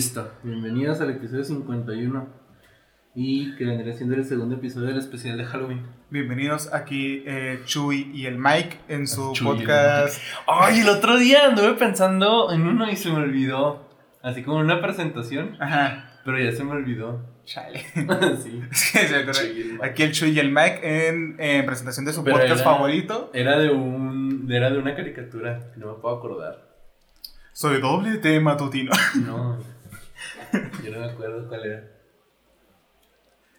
Listo. Bienvenidos al episodio 51. Y que vendría siendo el segundo episodio del especial de Halloween. Bienvenidos aquí eh, Chuy y el Mike en su Chuy y el podcast. Ay, el otro día anduve pensando en uno y se me olvidó. Así como en una presentación. Ajá, Pero ya se me olvidó. chale. sí. Sí. Chuy el. Aquí el Chuy y el Mike en, en presentación de su Pero podcast era- favorito. Era de un. Era de una caricatura. No me puedo acordar. Soy doble T matutino. No. Yo no me acuerdo cuál era.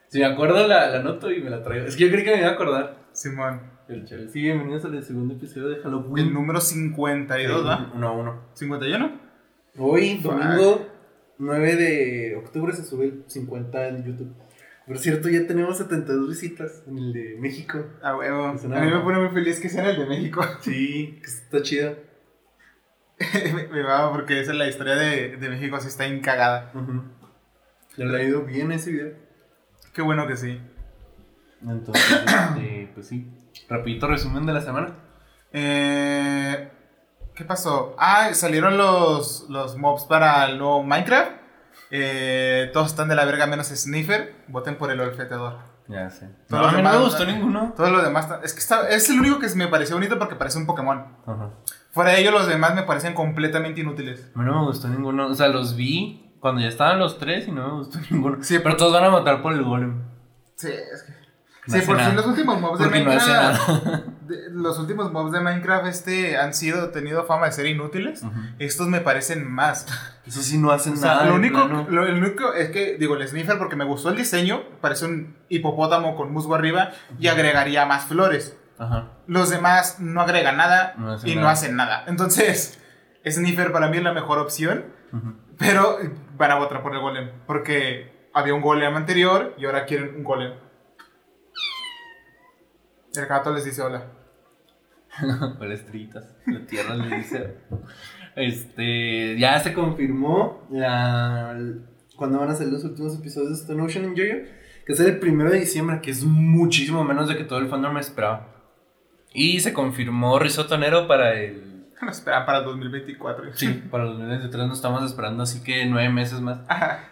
Si me acuerdo la, la noto y me la traigo. Es que yo creí que me iba a acordar. Simón, El chale. Sí, bienvenidos al segundo episodio de el Halloween. número 52, ¿da? Uno a uno. ¿51? Hoy, domingo 9 de octubre, se sube el 50 en YouTube. Por cierto, ya tenemos 72 visitas en el de México. A huevo. A mí me pone muy feliz que sea el de México. Sí, que está chido. me, va porque esa es la historia de, de México, así está encagada. Ya le ha ido bien ese video. Qué bueno que sí. Entonces, este, pues sí. Rapidito resumen de la semana. Eh, ¿Qué pasó? Ah, salieron los, los mobs para el nuevo Minecraft. Eh, todos están de la verga menos Sniffer. Voten por el olfeteador. Ya sé. Todos No, a mí no me gustó ninguno. Todos los demás. Es que está- es el único que me pareció bonito porque parece un Pokémon. Ajá. Fuera de ello, los demás me parecen completamente inútiles. A mí no me gustó ninguno. O sea, los vi cuando ya estaban los tres y no me gustó ninguno. Sí, pero todos van a matar por el golem. Sí, es que. No sí, por fin los últimos mobs de no Minecraft. nada. de- los últimos mobs de Minecraft este han sido tenido fama de ser inútiles. Estos me parecen más. Eso sí no hacen O sea, nada. lo único, lo, el único es que, digo, el sniffer porque me gustó el diseño, parece un hipopótamo con musgo arriba y agregaría más flores. Ajá. Los demás no agregan nada No y no hacen nada. Entonces, sniffer para mí es la mejor opción, pero van a votar por el golem porque había un golem anterior y ahora quieren un golem. El gato les dice hola. Con las estrellitas. La tierra le dice. Este. Ya se confirmó la. Cuando van a salir los últimos episodios de Stone Ocean en Jojo. Que es el primero de diciembre, que es muchísimo menos de que todo el fandom me esperaba. Y se confirmó Risotto Nero para el. No esperan para el 2024. Sí, para el 2023 nos estamos esperando, así que nueve meses más. Ajá.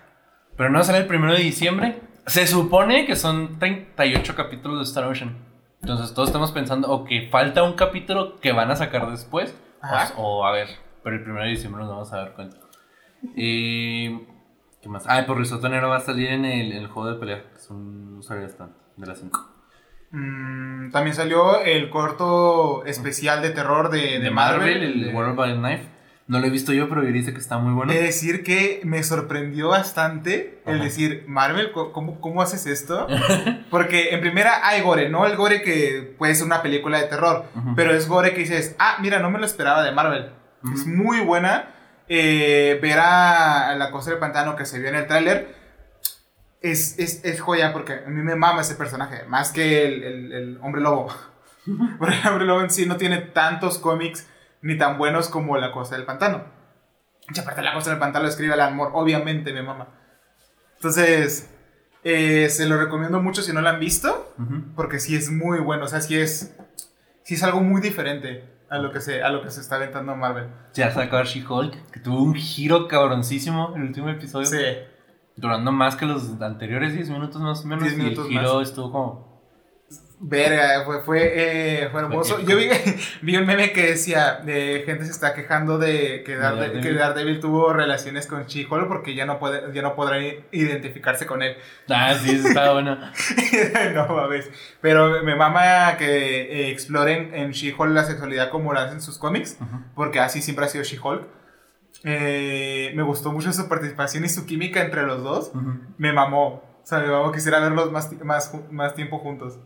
Pero no sale el primero de diciembre. Se supone que son 38 capítulos de Star Ocean. Entonces todos estamos pensando, o que falta un capítulo que van a sacar después. Ajá. O, o a ver, pero el primero de diciembre nos vamos a dar cuenta. Eh, ¿Qué más? Ah, por Risotto Nero va a salir en el, en el juego de pelea. Que es un usuario de las 5. Mm, también salió el corto especial de terror de, de, Marvel, el de- World by Knife. No lo he visto yo, pero dice que está muy bueno. De decir que me sorprendió bastante el decir, Marvel, ¿cómo, ¿cómo haces esto? Porque en primera hay gore, no el gore que puede ser una película de terror, pero es gore que dices, ah, mira, no me lo esperaba de Marvel. Es muy buena. Eh, ver a la cosa del pantano que se vio en el tráiler es, es, es joya porque a mí me mama ese personaje, más que el, el- el hombre lobo. Porque el hombre lobo en sí no tiene tantos cómics ni tan buenos como la cosa del pantano. Y aparte la cosa del pantano lo escribe Alan Moore, obviamente me mama. Entonces, eh, se lo recomiendo mucho si no lo han visto, Ujú. porque sí es muy bueno, o sea, sí es, sí es algo muy diferente a lo que se, a lo que se está aventando Marvel. Ya sacó She-Hulk, que tuvo un giro cabroncísimo en el último episodio. Sí. Durando más que los anteriores 10 minutos más o menos. 10 y minutos el giro más. estuvo como. Verga, fue, fue, eh, fue hermoso. Yo vi, vi un meme que decía, de gente se está quejando de que, Darede- Daredevil. que Daredevil tuvo relaciones con She-Hulk porque ya no, puede, ya no podrán identificarse con él. Ah, sí, eso estaba bueno. no mames. Pero me mama que eh, exploren en She-Hulk la sexualidad como lo hacen en sus cómics, porque así siempre ha sido She-Hulk. Eh, me gustó mucho su participación y su química entre los dos. Me mamó. O sea, me mamó. Quisiera verlos más, más, más tiempo juntos.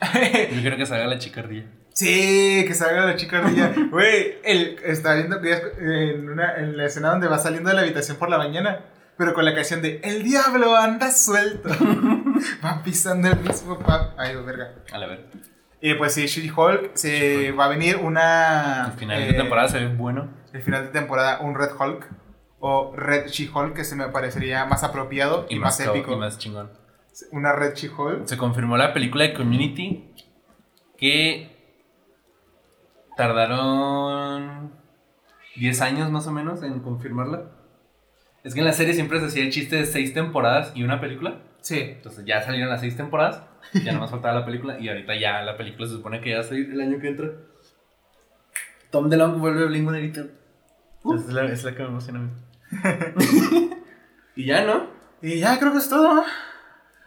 Yo quiero que salga la chicardilla. Sí, que salga la chica ardilla. Güey, él está viendo en, una, en la escena donde va saliendo de la habitación por la mañana, pero con la canción de El diablo anda suelto. va pisando el mismo pap. Ay, verga. A la ver. Y pues sí, She-Hulk, se va a venir una. Al final eh, de temporada se ve bueno. El final de temporada, un Red Hulk. O Red She-Hulk, que se me parecería más apropiado y, más, épico. Y más chingón. Una Red She-Hulk. Se confirmó la película de Community que tardaron 10 años más o menos en confirmarla. Es que en la serie siempre se hacía el chiste de seis temporadas y una película. Sí. Entonces ya salieron las seis temporadas, ya no más faltaba la película y ahorita ya la película se supone que ya va a salir el año que entra. Tom DeLonge vuelve Blink 182. Uh. Esa es la, es la que me emociona a mí. y ya, ¿no? Y ya creo que es todo.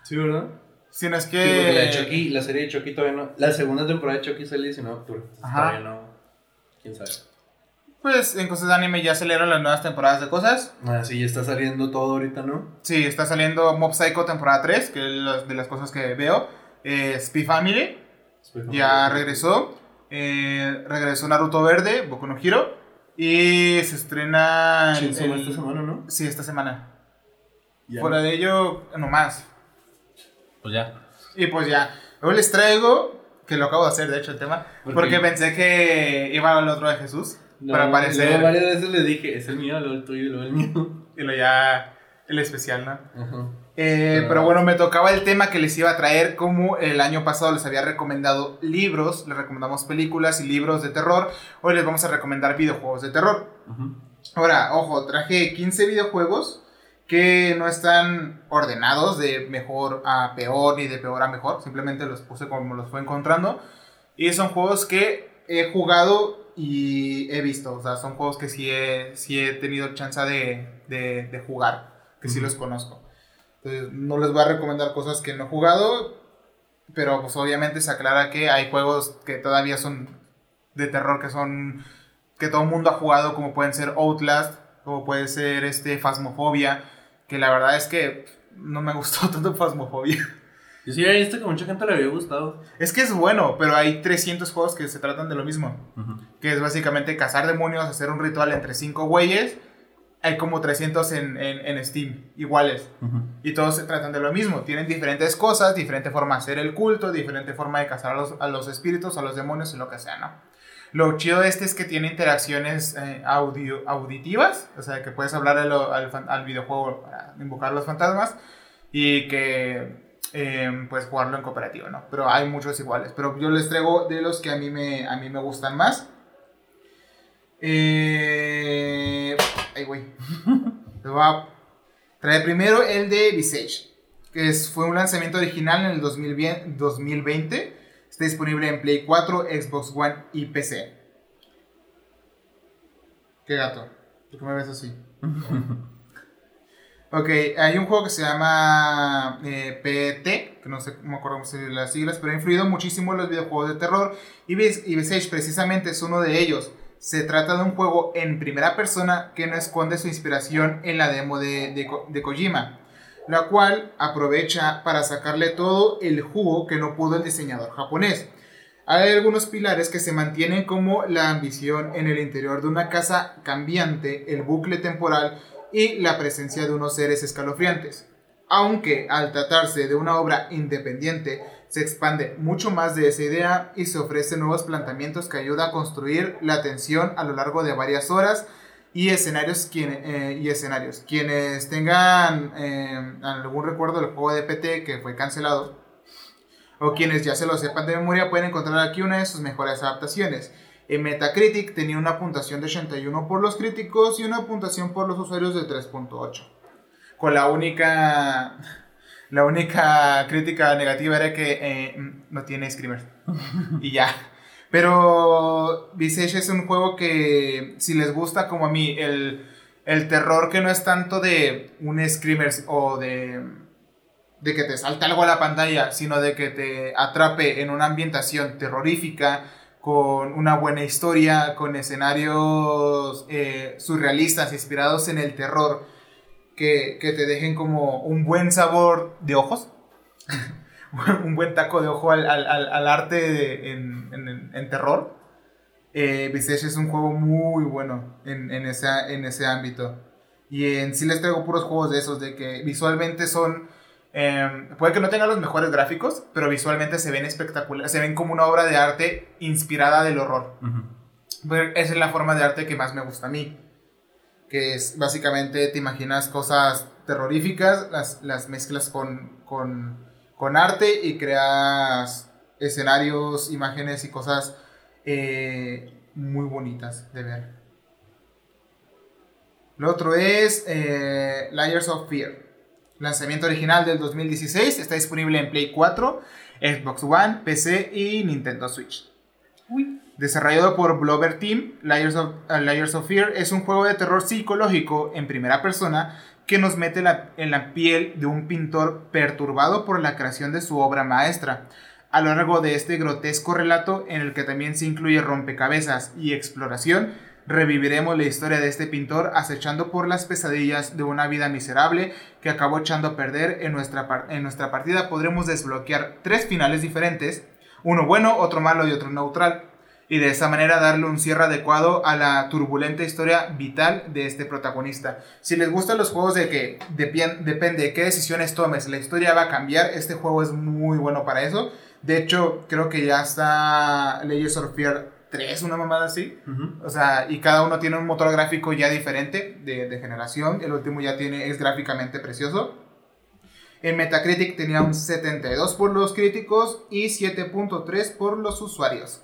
Sí, ¿verdad? Si no es que. la de Chucky, la serie de Chucky todavía no. La segunda temporada de Chucky sale el 19 de octubre. Ajá. Todavía no. ¿Quién sabe? Pues en cosas de anime ya salieron las nuevas temporadas de cosas. Ah, sí, ya está saliendo todo ahorita, ¿no? Sí, está saliendo Mob Psycho temporada 3, que es de las cosas que veo. Eh, Spy Family ya regresó. Eh, regresó Naruto Verde, Boku no Hero. Y se estrena. el- esta semana, ¿no? Sí, esta semana. Ya. Fuera de ello, no más. Pues ya. Y pues ya. Luego les traigo, que lo acabo de hacer, de hecho, el tema. ¿Por porque qué? pensé que iba al otro de Jesús. No, para y aparecer. luego varias veces le dije, es el mío, luego el tuyo y luego el mío. Y lo ya. El especial, ¿no? Ajá. Eh, Pero- pero bueno, me tocaba el tema que les iba a traer, como el año pasado les había recomendado libros, les recomendamos películas y libros de terror, hoy les vamos a recomendar videojuegos de terror. Ahora, ojo, traje 15 videojuegos que no están ordenados de mejor a peor ni de peor a mejor, simplemente los puse como los fue encontrando. Y son juegos que he jugado y he visto, o sea, son juegos que sí he, sí he tenido chance de, de, de jugar, que sí Ujú. los conozco. Entonces, no les voy a recomendar cosas que no he jugado, pero pues obviamente se aclara que hay juegos que todavía son de terror, que son que todo el mundo ha jugado, como pueden ser Outlast, como puede ser este Phasmophobia, que la verdad es que no me gustó tanto Phasmophobia. Yo sí había visto que a mucha gente le había gustado. Es que es bueno, pero hay 300 juegos que se tratan de lo mismo, que es básicamente cazar demonios, hacer un ritual entre 5 güeyes. Hay como 300 en, en, en Steam, iguales. Y todos se tratan de lo mismo. Tienen diferentes cosas, diferente forma de hacer el culto, diferente forma de cazar a los, a los espíritus, a los demonios y lo que sea, ¿no? Lo chido de este es que tiene interacciones eh, audio, auditivas, o sea, que puedes hablar al, al, al videojuego para invocar los fantasmas y que eh, puedes jugarlo en cooperativo, ¿no? Pero hay muchos iguales. Pero yo les traigo de los que a mí me, a mí me gustan más. Eh, ay, güey. Te voy a primero el de Visage, que fue un lanzamiento original en el 2020, 2020. Está disponible en Play 4, Xbox One y PC. ¿Qué gato? ¿Por qué me ves así? ok, hay un juego que se llama eh, PT, que no sé cómo llaman las siglas, pero ha influido muchísimo en los videojuegos de terror. Y Vis- y Visage precisamente es uno de ellos. Se trata de un juego en primera persona que no esconde su inspiración en la demo de, de de Kojima, la cual aprovecha para sacarle todo el jugo que no pudo el diseñador japonés. Hay algunos pilares que se mantienen como la ambición en el interior de una casa cambiante, el bucle temporal y la presencia de unos seres escalofriantes. Aunque al tratarse de una obra independiente, se expande mucho más de esa idea y se ofrecen nuevos planteamientos que ayudan a construir la tensión a lo largo de varias horas y escenarios, eh, y escenarios. Quienes tengan eh, algún recuerdo del juego de PT que fue cancelado, o quienes ya se lo sepan de memoria, pueden encontrar aquí una de sus mejores adaptaciones. En Metacritic tenía una puntuación de 81 por los críticos y una puntuación por los usuarios de 3.8. Con la única la única crítica negativa era que eh, no tiene screamers. y ya. Pero Visage es un juego que si les gusta como a mí el, el terror que no es tanto de un screamer o de de que te salte algo a la pantalla, sino de que te atrape en una ambientación terrorífica, con una buena historia, con escenarios eh, surrealistas, inspirados en el terror, que, que te dejen como un buen sabor de ojos, un buen taco de ojo al, al- al- arte en, en- en terror. Eh, Visage es un juego muy bueno en, en, esa, en ese ámbito. Y en sí les traigo puros juegos de esos, de que visualmente son... eh, puede que no tengan los mejores gráficos, pero visualmente se ven espectaculares, se ven como una obra de arte inspirada del horror. Pero esa es la forma de arte que más me gusta a mí. Que es básicamente te imaginas cosas terroríficas, las, las mezclas con, con, con arte y creas escenarios, imágenes y cosas eh, muy bonitas de ver. Lo otro es eh, Layers of Fear. Lanzamiento original del 2016. Está disponible en Play 4, Xbox One, PC y Nintendo Switch. Desarrollado por Blover Team, Layers of, uh, Layers of Fear es un juego de terror psicológico en primera persona que nos mete la- en la piel de un pintor perturbado por la creación de su obra maestra. A lo largo de este grotesco relato, en el que también se incluye rompecabezas y exploración, reviviremos la historia de este pintor acechando por las pesadillas de una vida miserable que acabó echando a perder en nuestra, en nuestra partida. Podremos desbloquear tres finales diferentes, uno bueno, otro malo y otro neutral, y de esa manera darle un cierre adecuado a la turbulenta historia vital de este protagonista. Si les gustan los juegos de que depende de qué decisiones tomes, la historia va a cambiar, este juego es muy bueno para eso. De hecho, creo que ya está Legends of Fear 3, una mamada así. O sea, y cada uno tiene un motor gráfico ya diferente de, de generación. El último ya tiene, es gráficamente precioso. En Metacritic tenía un 72 por los críticos y 7.3 por los usuarios.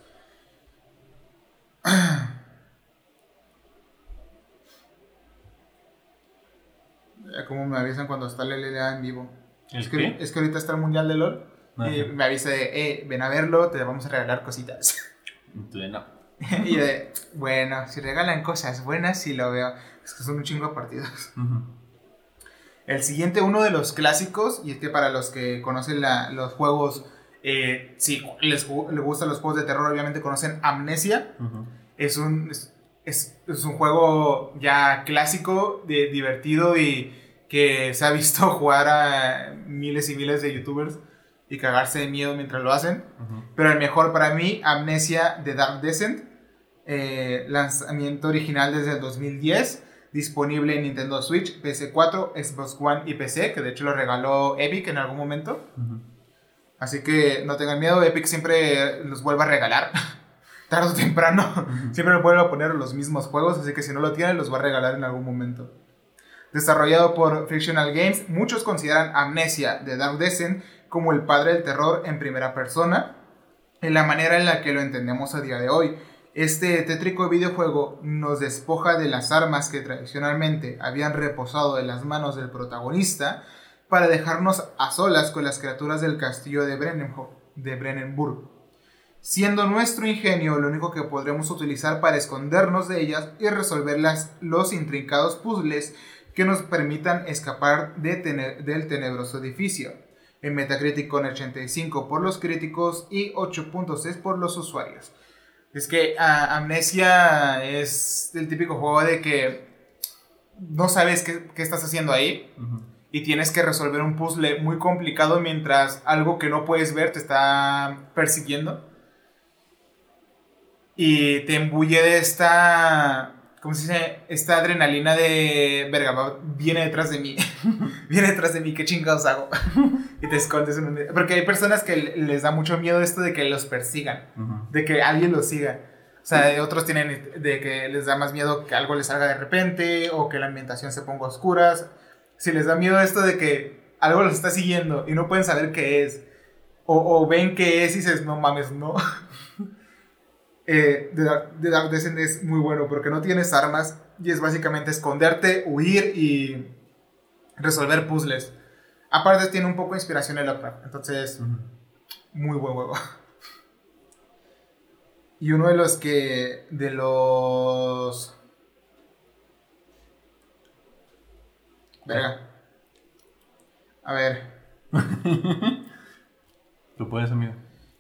Ya como me avisan cuando está la LLA en vivo. ¿El Es que, es que ahorita está el Mundial de LOL. Y me avisa de, eh, ven a verlo, te vamos a regalar cositas. Entonces, no. y yo de, bueno, si regalan cosas buenas, sí lo veo. Es que son un chingo de partidos. El siguiente, uno de los clásicos, y es que para los que conocen la- los juegos, eh, si les, les gustan los juegos de terror, obviamente conocen Amnesia. Es un, es, es- es un juego ya clásico, de, divertido y que se ha visto jugar a miles y miles de youtubers y cagarse de miedo mientras lo hacen. Pero el mejor para mí, Amnesia de Dark Descent. eh, lanzamiento original desde el 2010. Disponible en Nintendo Switch, PS4, Xbox One y PC. Que de hecho lo regaló Epic en algún momento. Así que no tengan miedo. Epic siempre los vuelve a regalar. Tarde o temprano. Siempre vuelve a poner los mismos juegos. Así que si no lo tienen, los va a regalar en algún momento. Desarrollado por Frictional Games, muchos consideran Amnesia de Dark Descent como el padre del terror en primera persona, en la manera en la que lo entendemos a día de hoy. Este tétrico videojuego nos despoja de las armas que tradicionalmente habían reposado en las manos del protagonista para dejarnos a solas con las criaturas del castillo de, de Brennenburg, siendo nuestro ingenio lo único que podremos utilizar para escondernos de ellas y resolver los intrincados puzzles que nos permitan escapar del tenebroso edificio. En Metacritic con 85 por los críticos y 8.6 por los usuarios. Es que ah, Amnesia es el típico juego de que no sabes qué, qué estás haciendo ahí y tienes que resolver un puzzle muy complicado mientras algo que no puedes ver te está persiguiendo. Y te embulle de esta. ¿Cómo se dice? Esta adrenalina de. Verga, viene detrás de mí. viene detrás de mí, ¿qué chingados hago? y te escondes en un. Porque hay personas que le- les da mucho miedo esto de que los persigan, Ujú. de que alguien los siga. O sea, otros tienen de que les da más miedo que algo les salga de repente o que la ambientación se ponga a oscuras. Si les da miedo esto de que algo los está siguiendo y no pueden saber qué es, o, o ven qué es y dices, no mames, no. eh, Dark, The Dark Descent es muy bueno porque no tienes armas y es básicamente esconderte, huir y resolver puzzles. Aparte tiene un poco de inspiración en Lovecraft, entonces muy buen juego. Y uno de los que. De los. Verga. A ver. Tú puedes, amigo.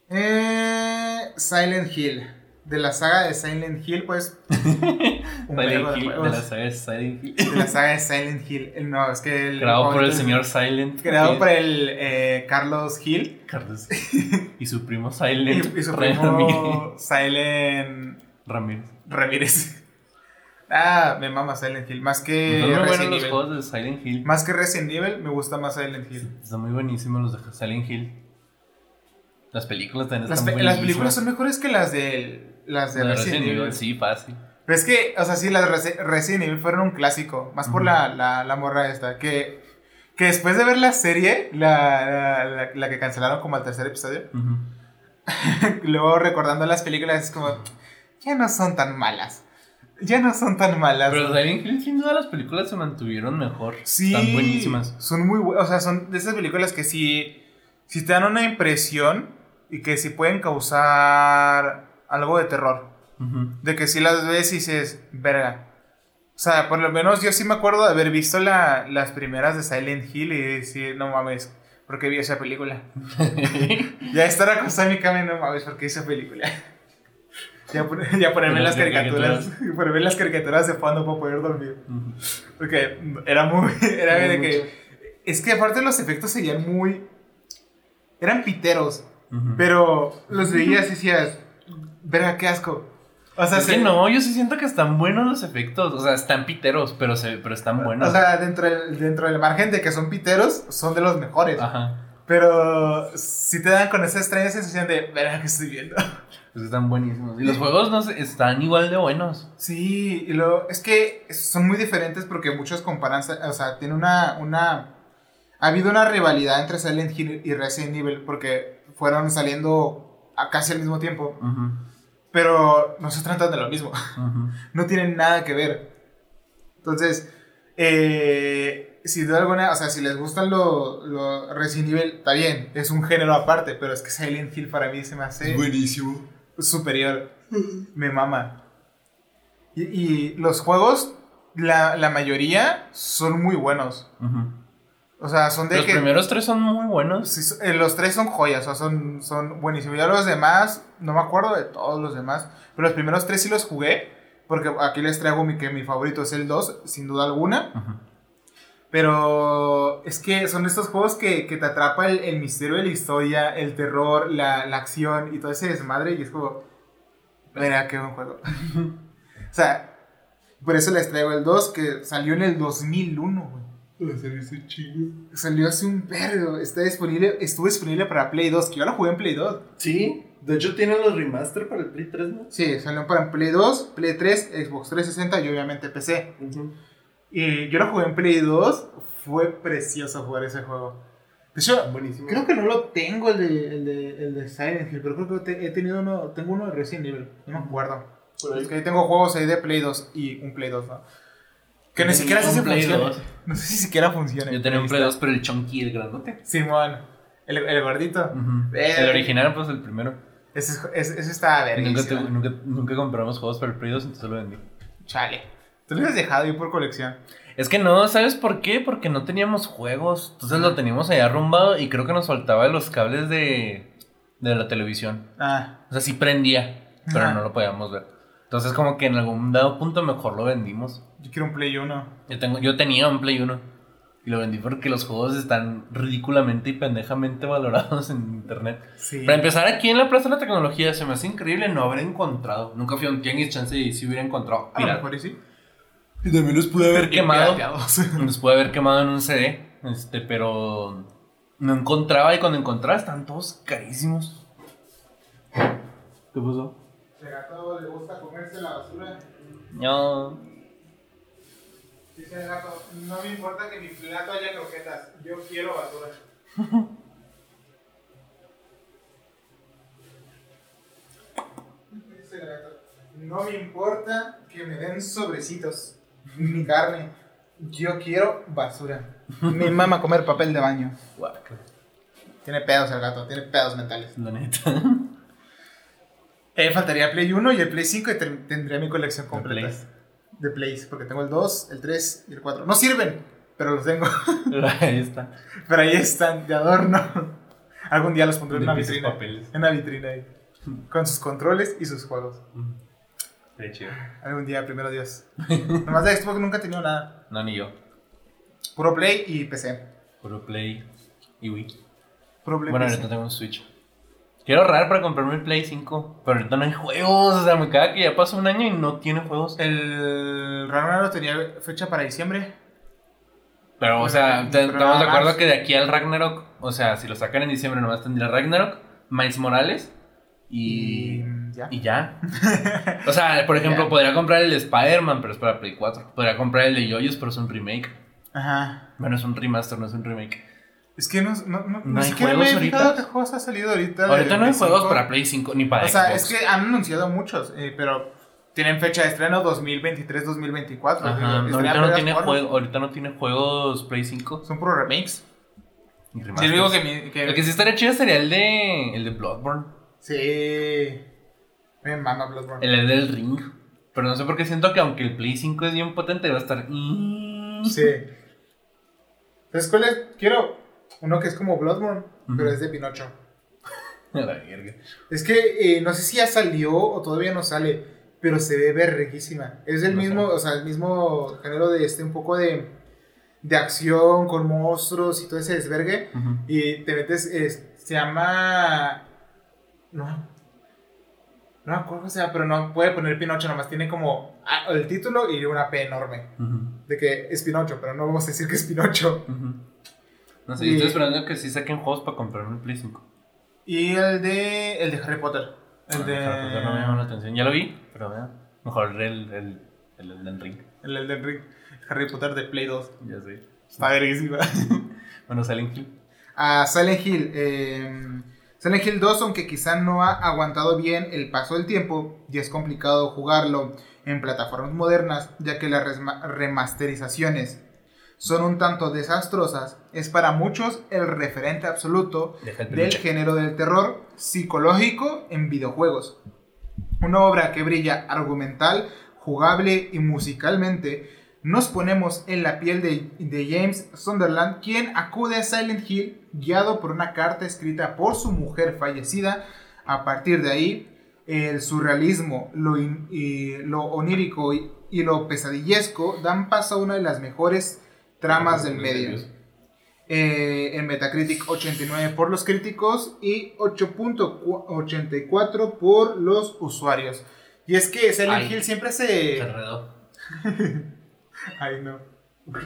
Eh, Silent Hill. De la saga de Silent Hill, pues. un Silent de Hill, de juegos. la saga de Silent Hill. De la saga de Silent Hill. No, es que el. Creado por el señor Silent. Creado Hill. por el eh, Carlos Hill. Carlos. Y su primo Y, Silent. y su Ramírez. primo Silent Ramírez. Ramírez. Ah, me mama Silent Hill. Más que Son muy buenos Resident los juegos de Silent Hill. Más que Resident Evil, me gusta más Silent Hill. Están muy buenísimos los de Silent Hill. Las películas también Las, están pe- las películas son mejores que las de, las de Las Resident, Evil. Sí, fácil. Pero es que, o sea, sí, las de Resi- Resident Evil fueron un clásico. Más por la, la, la morra esta. Que, que después de ver la serie, la, la, la- que cancelaron como al tercer episodio, luego recordando las películas, es como, ya no son tan malas. ya no son tan malas. Pero Silent Hill, sin duda, las películas se mantuvieron mejor. Sí. Están buenísimas. Son muy buenas. O sea, son de esas películas que sí, sí te dan una impresión y que sí pueden causar algo de terror. Ujú. De que si las ves y dices, verga. O sea, por lo menos yo sí me acuerdo de haber visto la- las primeras de Silent Hill y decir, no mames, ¿por qué vi esa película? ya estar acostado en mi cama no mames, ¿por qué esa película? ya, ya ponerme Las caricaturas, ponerme las caricaturas de fondo para poder dormir. Ujú. Porque era muy. Era de Mucho. que. Es que aparte los efectos serían muy. Eran piteros. Ujú. Pero los veías y decías. Verga, qué asco. O sea, es se- que no, yo sí siento que están buenos los efectos. O sea, están piteros, pero, se, pero están buenos. O sea, dentro del, dentro del margen de que son piteros, son de los mejores. Ajá. Pero si te dan con esa extraña sensación de. Verga, que estoy viendo. Pues están buenísimos. Y los juegos no están igual de buenos. Sí, y lo, es que son muy diferentes porque muchos comparan, o sea, tiene una, una, ha habido una rivalidad entre Silent Hill y Resident Evil porque fueron saliendo a casi al mismo tiempo, Ujú, pero no se tratan de lo mismo, no tienen nada que ver. Entonces, eh, si de alguna, o sea, si les gustan los lo Resident Evil, está bien, es un género aparte, pero es que Silent Hill para mí se me hace buenísimo. superior. Me mama. Y, y los juegos, la, la mayoría son muy buenos. O sea, son de Los que. primeros tres son muy buenos. sí, eh, los tres son joyas, o sea, son, son buenísimos. Ya los demás, no me acuerdo de todos los demás, pero los primeros tres sí los jugué. Porque aquí les traigo mi, que mi favorito es el 2, sin duda alguna. Pero es que son estos juegos que, que te atrapa el, el misterio de la historia, el terror, la, la acción y todo ese desmadre. Y es como, mira, qué buen juego. o sea, por eso les traigo el 2 que salió en el 2001, güey. Salió hace un perro. Está disponible, estuvo disponible para Play 2, que yo lo jugué en Play 2. Sí, de hecho tienen los remaster para el Play 3, ¿no? Sí, salió para Play 2, Play 3, Xbox 360 y obviamente PC. Y yo lo jugué en Play 2. Fue precioso jugar ese juego. De hecho, Buenísimo. creo que no lo tengo el de, el de, el de Silent Hill, pero creo que te- he tenido uno, tengo uno de Resident Evil, no me acuerdo. Por ahí. Es que ahí tengo juegos ahí de Play 2 y un Play 2, ¿no? Que ni siquiera sé si funciona. 2. No sé si siquiera funciona. Yo tenía un Play está. 2, pero el chunky, el grandote. Simón, el, el gordito. Eh. El original, pues el primero. Ese, es- ese, ese está Nunca, verguísima. tuve- nunca, nunca compramos juegos para el Play 2, entonces lo vendí. Chale. Tú lo has dejado ahí por colección. Es que no, ¿sabes por qué? Porque no teníamos juegos. Entonces lo teníamos allá arrumbado y creo que nos faltaba los cables de, de la televisión. Ah, O sea, sí prendía, pero no lo podíamos ver. Entonces como que en algún dado punto mejor lo vendimos. yo quiero un Play 1. Yo, tengo, yo tenía un Play 1 y lo vendí porque los juegos están ridículamente y pendejamente valorados en internet. Sí. Para empezar, aquí en la Plaza de la Tecnología se me hace increíble no haber encontrado. Nunca fui a un tianguis chance y si hubiera encontrado A lo mejor sí. Y también los pude haber quemado. Los pude haber quemado en un CD, este, pero no encontraba y cuando encontraba están todos carísimos. ¿Qué pasó? ¿El gato le gusta comerse la basura? No. Dice el gato, no me importa que mi plato haya croquetas, yo quiero basura. Dice el gato, no me importa que me den sobrecitos, ni carne, yo quiero basura. Mi mamá comer papel de baño. Tiene pedos el gato, tiene pedos mentales. la neta. Eh, faltaría Play 1 y el Play 5 y ten- tendría mi colección completa. Plays. De Plays, porque tengo el 2, el 3 y el 4. No sirven, pero los tengo. Ahí está. Pero ahí están, de adorno. Algún día los pondré en una vitrina. papeles. En una vitrina ahí. Con sus controles y sus juegos. Qué chido. Algún día, primero Dios. Nomás de Xbox nunca he tenido nada. No, ni yo. Puro Play y PC. Puro Play y Wii. Puro Play Bueno, ahorita tengo un Switch. Quiero ahorrar para comprarme el Play 5, pero ahorita no hay juegos. O sea, me caga que ya pasó un año y no tiene juegos. El Ragnarok tenía fecha para diciembre. Pero, o sea, Pero estamos de acuerdo que de aquí al Ragnarok, o sea, si lo sacan en diciembre, nomás tendría Ragnarok, Miles Morales y. Y ya. Y ya. O sea, por ejemplo, Ya. podría comprar el de Spider-Man, pero es para Play 4. Podría comprar el de Yoyos, pero es un remake. Ajá. Bueno, es un remaster, no es un remake. Es que no, no, no, ¿No ni hay siquiera juegos me he fijado ahorita? qué juegos ha salido ahorita. Ahorita no hay juegos 5. para Play 5 ni para O sea, Xbox. es que han anunciado muchos, eh, pero Tienen fecha de estreno 2023-2024. Ajá, Estaría ahorita, no tiene juego, ahorita no tiene juegos Play 5. Son puro remakes. ni Sí, único que, mi- que- El que sí estaría chido sería el de, el de Bloodborne. Sí. Me mama Bloodborne. El del Ring. Pero no sé por qué siento que aunque el Play 5 es bien potente, va a estar. Sí. ¿Sabes cuál es? Quiero uno que es como Bloodborne, pero Ujú. es de Pinocho. a la verga. Es que eh, no sé si ya salió o todavía no sale, pero se ve verguísima. Es el No mismo, sé. o sea, el mismo género de este, un poco de, de acción con monstruos y todo ese desvergue. Y te metes, es- se llama... No. No me acuerdo cómo se llama, pero no puede poner Pinocho, nomás tiene como ah, el título y una P enorme. De que es Pinocho, pero no vamos a decir que es Pinocho. No sé, yo estoy esperando que sí saquen juegos para comprar un Play 5. Y el de, el de Harry Potter. El de... Ah, pues no me llama la atención. Ya lo vi, pero vea. Mejor el, el, el Elden Ring. El Elden Ring. Harry Potter de Play 2. Ya sé. Está verguísima. Bueno, Silent Hill. A Silent Hill. eh, Silent Hill 2, aunque quizá no ha aguantado bien el paso del tiempo y es complicado jugarlo en plataformas modernas, ya que las remasterizaciones son un tanto desastrosas, es para muchos el referente absoluto el del género del terror psicológico en videojuegos. Una obra que brilla argumental, jugable y musicalmente. Nos ponemos en la piel de, de James Sunderland, quien acude a Silent Hill guiado por una carta escrita por su mujer fallecida. A partir de ahí, el surrealismo, lo, in- y lo onírico y, y lo pesadillesco dan paso a una de las mejores tramas del medio. Eh, en Metacritic 89 por los críticos y 8.84 por los usuarios. Y es que Silent Ay. Hill siempre Se se... enredó. Ay, no.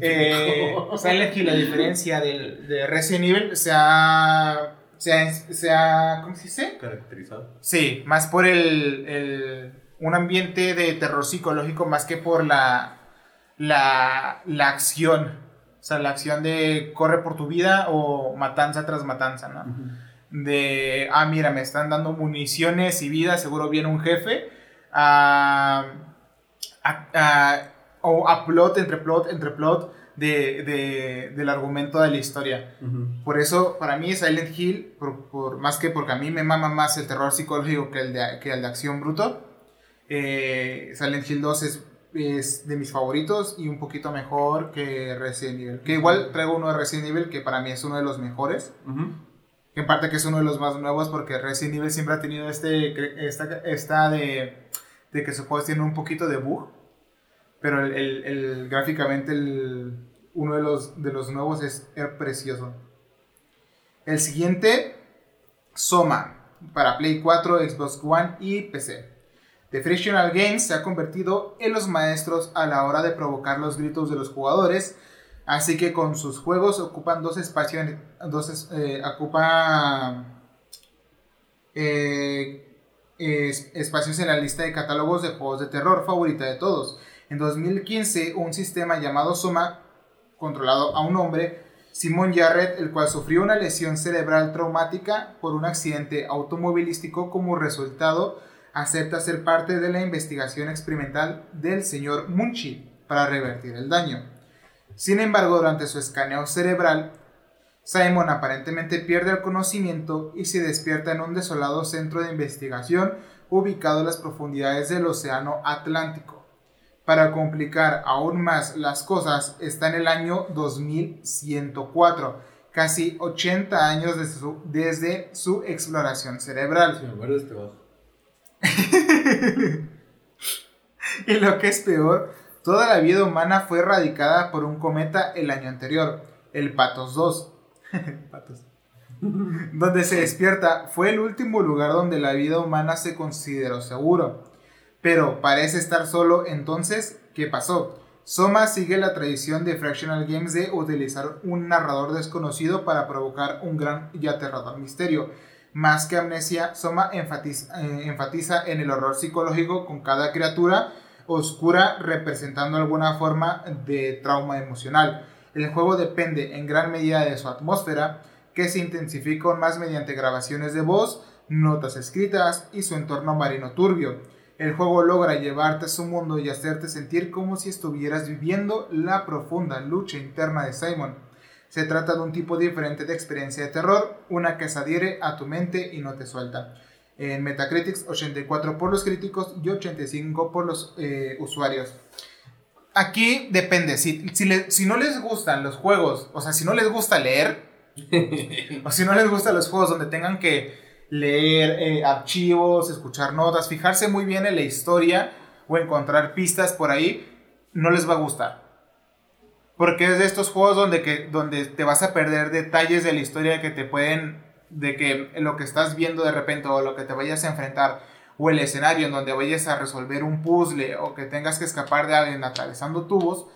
Eh, Silent Hill, a diferencia del, de Resident Evil, se ha... Se ha, se ha- ¿Cómo se dice? Caracterizado. Sí, más por el, el- un ambiente de terror psicológico más que por la, la, la acción. O sea, la acción de corre por tu vida o matanza tras matanza, ¿no? De, ah, mira, me están dando municiones y vida, seguro viene un jefe. A, a- a- o a plot entre plot entre plot de, de- del argumento de la historia. Por eso, para mí, Silent Hill, por, por- más que porque a mí me mama más el terror psicológico que el de, que el de acción bruto, eh, Silent Hill 2 es, es de mis favoritos y un poquito mejor que Resident Evil. Que igual traigo uno de Resident Evil que para mí es uno de los mejores. Que en parte que es uno de los más nuevos porque Resident Evil siempre ha tenido este, esta, esta de, de que sus juegos tienen un poquito de bug. Pero el, el- el- gráficamente el, uno de los, de los nuevos es, es precioso. El siguiente, Soma, para Play 4, Xbox One y PC. The Frictional Games se ha convertido en los maestros a la hora de provocar los gritos de los jugadores, así que con sus juegos ocupan dos espacios, dos, eh, ocupa eh, es- espacios en la lista de catálogos de juegos de terror favorita de todos. En 2015, un sistema llamado Soma, controlado a un hombre, Simon Jarrett, el cual sufrió una lesión cerebral traumática por un accidente automovilístico como resultado, acepta ser parte de la investigación experimental del señor Munchi para revertir el daño. Sin embargo, durante su escaneo cerebral, Simon aparentemente pierde el conocimiento y se despierta en un desolado centro de investigación ubicado en las profundidades del Océano Atlántico. Para complicar aún más las cosas, está en el año 2104, casi 80 años desde su, exploración cerebral me muero este bajo. Y lo que es peor, toda la vida humana fue erradicada por un cometa el año anterior, el Patos 2. Patos. donde se despierta fue el último lugar donde la vida humana se consideró seguro. Pero parece estar solo, entonces, ¿qué pasó? Soma sigue la tradición de Fractional Games de utilizar un narrador desconocido para provocar un gran y aterrador misterio. Más que amnesia, Soma enfatiza, eh, enfatiza en el horror psicológico con cada criatura oscura representando alguna forma de trauma emocional. El juego depende en gran medida de su atmósfera, que se intensifica más mediante grabaciones de voz, notas escritas y su entorno marino turbio. El juego logra llevarte a su mundo y hacerte sentir como si estuvieras viviendo la profunda lucha interna de Simon. Se trata de un tipo diferente de experiencia de terror, una que se adhiere a tu mente y no te suelta. En Metacritics 84 por los críticos y 85 por los eh, usuarios. Aquí depende, si, si, no les gustan los juegos, o sea, si no les gusta leer, o si no les gustan los juegos donde tengan que leer eh, archivos, escuchar notas, fijarse muy bien en la historia o encontrar pistas por ahí, no les va a gustar. Porque es de estos juegos donde, que, donde te vas a perder detalles de la historia que te pueden, de que lo que estás viendo de repente o lo que te vayas a enfrentar o el escenario en donde vayas a resolver un puzzle o que tengas que escapar de alguien atravesando tubos,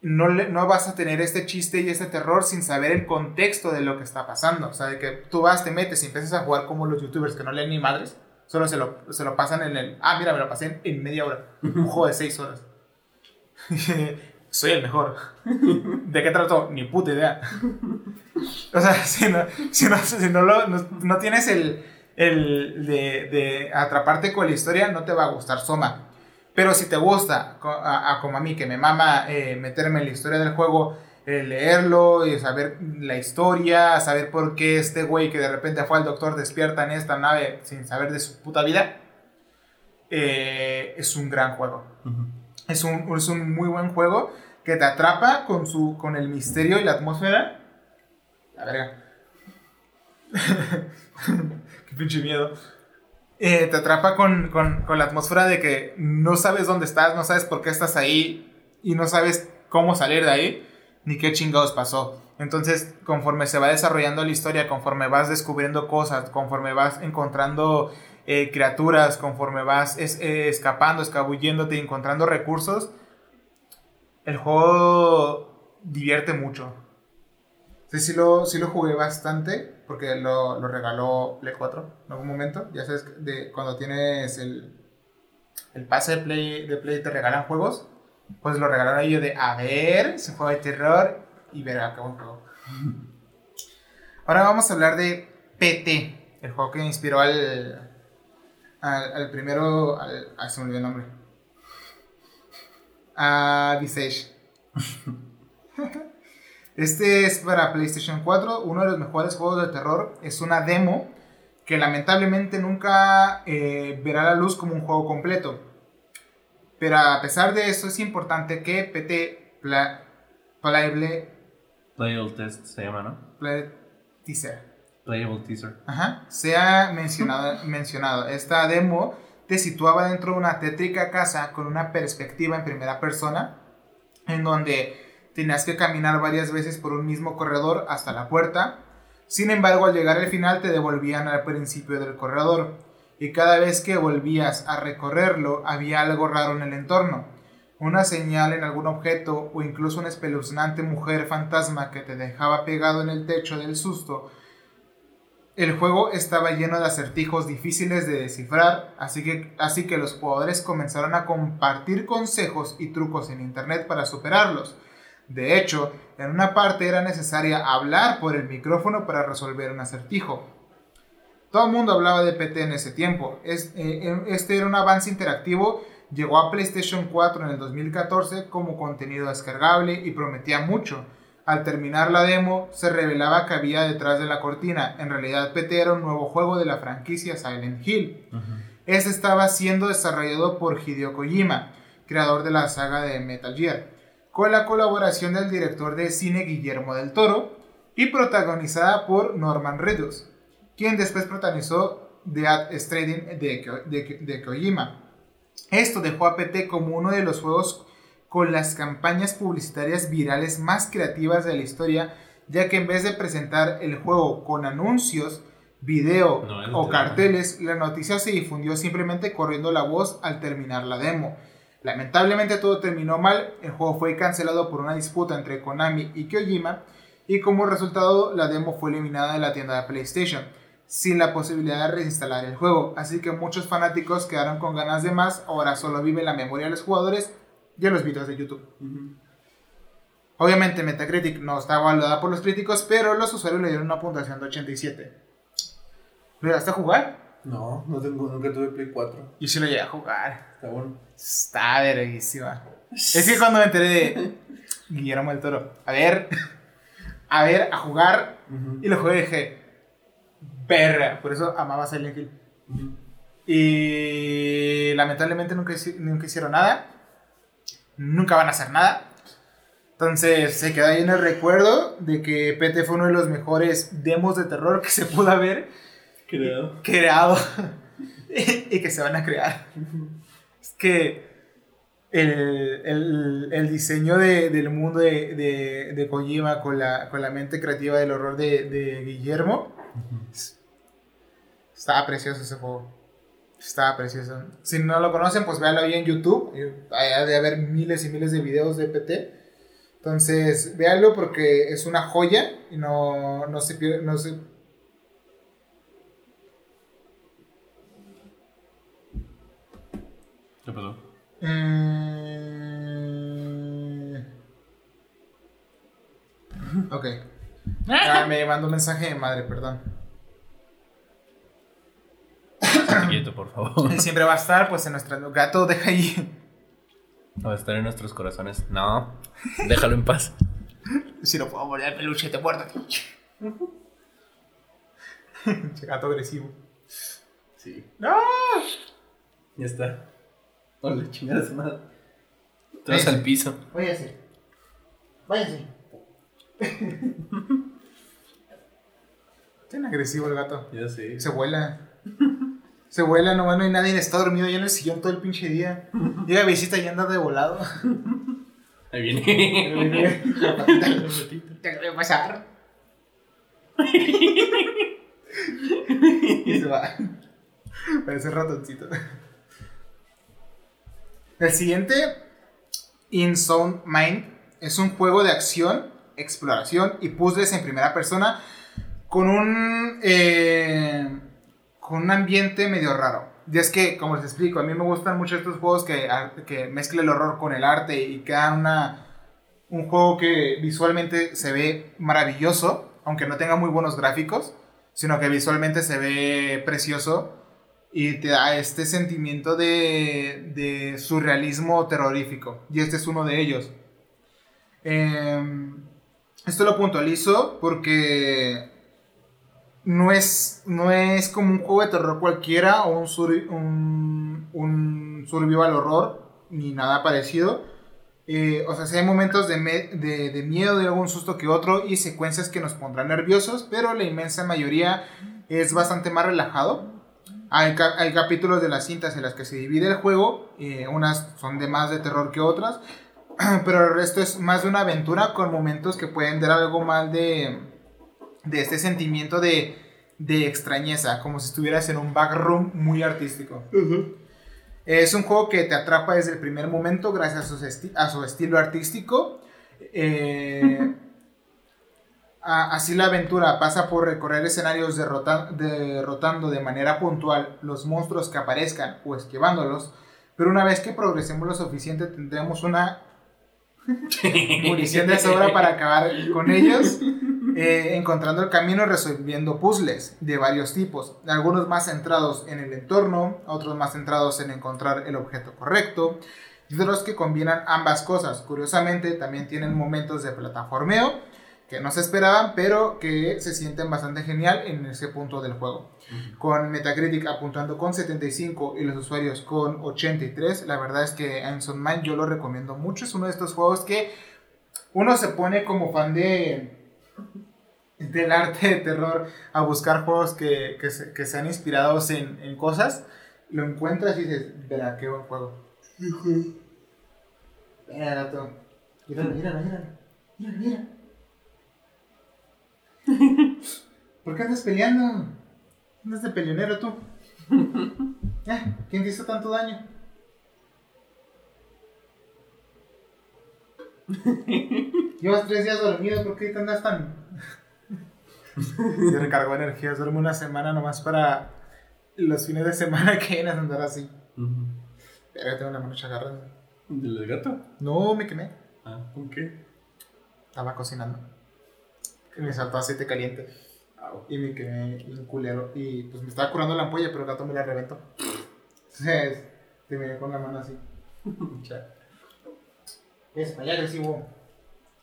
no, no vas a tener este chiste y este terror sin saber el contexto de lo que está pasando. O sea, de que tú vas, te metes y empiezas a jugar como los youtubers que no leen ni madres, solo se lo, se lo pasan en el... Ah, mira, me lo pasé en, media hora. Un juego de seis horas. Soy el mejor. ¿De qué trato? Ni puta idea. O sea, si no, si no, si no, lo, no, tienes el, el de, de atraparte con la historia, no te va a gustar Soma. Pero si te gusta, a, como a mí, que me mama eh, meterme en la historia del juego, eh, leerlo y saber la historia, saber por qué este güey que de repente fue al doctor despierta en esta nave sin saber de su puta vida, eh, es un gran juego. Es, un, es un muy buen juego que te atrapa con, su, con el misterio y la atmósfera. La verga. Qué pinche miedo. Eh, te atrapa con, con, con, la atmósfera de que no sabes dónde estás, no sabes por qué estás ahí y no sabes cómo salir de ahí, ni qué chingados pasó. Entonces, conforme se va desarrollando la historia, conforme vas descubriendo cosas, conforme vas encontrando eh, criaturas, conforme vas eh, escapando, escabulléndote y encontrando recursos, el juego divierte mucho. Sí, sí lo, sí lo jugué bastante porque lo, lo regaló Play 4 en algún momento. Ya sabes, de, cuando tienes el, el pase de Play, de Play te regalan juegos, pues lo regalaron ellos de, a ver, es un juego de terror y verá qué buen juego. Ahora vamos a hablar de PT, el juego que inspiró al, al, al primero, al, a, se me olvidó el nombre, a Visage. Este es para PlayStation 4, uno de los mejores juegos de terror. Es una demo que lamentablemente nunca eh, verá la luz como un juego completo. Pero a pesar de eso es importante que PT Playable... Playable Test se llama, ¿no? Play teaser. Playable Teaser. Ajá. Sea mencionado, mencionado. Esta demo te situaba dentro de una tétrica casa con una perspectiva en primera persona en donde tenías que caminar varias veces por un mismo corredor hasta la puerta. Sin embargo, al llegar al final te devolvían al principio del corredor, y cada vez que volvías a recorrerlo había algo raro en el entorno. Una señal en algún objeto o incluso una espeluznante mujer fantasma que te dejaba pegado en el techo del susto. El juego estaba lleno de acertijos difíciles de descifrar, así que, así que los jugadores comenzaron a compartir consejos y trucos en internet para superarlos. De hecho, en una parte era necesaria hablar por el micrófono para resolver un acertijo. Todo el mundo hablaba de PT en ese tiempo. Eh, este era un avance interactivo, llegó a PlayStation 4 en el 2014 como contenido descargable y prometía mucho. Al terminar la demo, se revelaba que había detrás de la cortina. En realidad, PT era un nuevo juego de la franquicia Silent Hill. Este estaba siendo desarrollado por Hideo Kojima, creador de la saga de Metal Gear con la colaboración del director de cine Guillermo del Toro y protagonizada por Norman Reedus, quien después protagonizó The Ad Stranding de, de, Kojima. Esto dejó a PT como uno de los juegos con las campañas publicitarias virales más creativas de la historia, ya que en vez de presentar el juego con anuncios, video o carteles, la noticia se difundió simplemente corriendo la voz al terminar la demo. Lamentablemente todo terminó mal, el juego fue cancelado por una disputa entre Konami y Kojima y como resultado la demo fue eliminada de la tienda de PlayStation, sin la posibilidad de reinstalar el juego, así que muchos fanáticos quedaron con ganas de más, ahora solo vive la memoria de los jugadores y en los videos de YouTube. Obviamente Metacritic no está evaluada por los críticos, pero los usuarios le dieron una puntuación de 87. ¿Lo a jugar? No, no tengo, nunca tuve Play 4. Yo sí lo llegué a jugar. Está bueno. Está verguísima. Es que cuando me enteré de Guillermo del Toro, a ver, a ver, a jugar, y lo jugué y dije, verga, por eso amaba Silent Hill. Y lamentablemente nunca, nunca hicieron nada. Nunca van a hacer nada. Entonces se queda ahí en el recuerdo de que PT fue uno de los mejores demos de terror que se pudo haber Creo. creado y que se van a crear. Es que el, el- el diseño de- del mundo de, de, de Kojima con la, con la mente creativa del horror de, de Guillermo estaba precioso ese juego. Estaba precioso. Si no lo conocen, pues véanlo ahí en YouTube. Hay de haber miles y miles de videos de PT. Entonces, véanlo porque es una joya y no, no se pierde. No se, ¿Qué pasó? Mm. Ok. Ah, me mandó un mensaje de madre, perdón. Estate quieto, por favor. Siempre va a estar, pues, en nuestro gato, deja ahí. Va a estar en nuestros corazones. No, déjalo en paz. Si no puedo morir el peluche, te muerdo. Che, gato agresivo. Sí. ¡No! Ya está. Hola, chingada su madre. Te vas al piso. Váyase. Váyase. Tan agresivo el gato. Ya sé. Se vuela. Se vuela, nomás no hay nadie, está dormido ya en el sillón todo el pinche día. Llega visita y anda de volado. Ahí viene. La patita. Te acabo de pasar. y se va. Parece un ratoncito. El siguiente, In Zone Mind, es un juego de acción, exploración y puzzles en primera persona con un, eh, con un ambiente medio raro. Y es que, como les explico, a mí me gustan mucho estos juegos que, que mezclan el horror con el arte y queda una, un juego que visualmente se ve maravilloso, aunque no tenga muy buenos gráficos, sino que visualmente se ve precioso y te da este sentimiento de, de surrealismo terrorífico. Y este es uno de ellos. Eh, esto lo puntualizo porque no es, no es como un juego de terror cualquiera o un, sur- un, un survival horror ni nada parecido. Eh, o sea, sí hay momentos de, de, de miedo, de algún susto que otro y secuencias que nos pondrán nerviosos, pero la inmensa mayoría es bastante más relajado. Hay, hay capítulos de las cintas en las que se divide el juego, eh, unas son de más de terror que otras, pero el resto es más de una aventura con momentos que pueden dar algo más de, de este sentimiento de, de extrañeza, como si estuvieras en un backroom muy artístico. Es un juego que te atrapa desde el primer momento gracias a su, a su estilo artístico. Eh, a- así la aventura pasa por recorrer escenarios derrota- derrotando de manera puntual los monstruos que aparezcan o esquivándolos. Pero una vez que progresemos lo suficiente tendremos una munición de sobra para acabar con ellos, eh, encontrando el camino resolviendo puzzles de varios tipos, algunos más centrados en el entorno, otros más centrados en encontrar el objeto correcto, y otros que combinan ambas cosas. Curiosamente, también tienen momentos de plataformeo que no se esperaban, pero que se sienten bastante genial en ese punto del juego. Con Metacritic apuntando con 75 y los usuarios con 83, la verdad es que Anson Man yo lo recomiendo mucho. Es uno de estos juegos que uno se pone como fan de del arte de terror a buscar juegos que, que, se, que sean inspirados en, en cosas. Lo encuentras y dices, verá, qué buen juego. Mira, gato. Míralo, míralo, míralo. Mira, mira. ¿Por qué andas peleando? Andas de peleonero tú. Eh, ¿Quién te hizo tanto daño? Llevas tres días dormido, ¿por qué te andas tan...? Se recargó energías, duerme una semana nomás para los fines de semana que vienes a andar así. Pero tengo la mano chagarra. ¿Del gato? No, me quemé. Ah, ¿con qué? Estaba cocinando. Y me saltó aceite caliente. Y me quedé un culero. Y pues me estaba curando la ampolla, pero el gato me la reventó. Entonces, terminé con la mano así. Es, allá agresivo.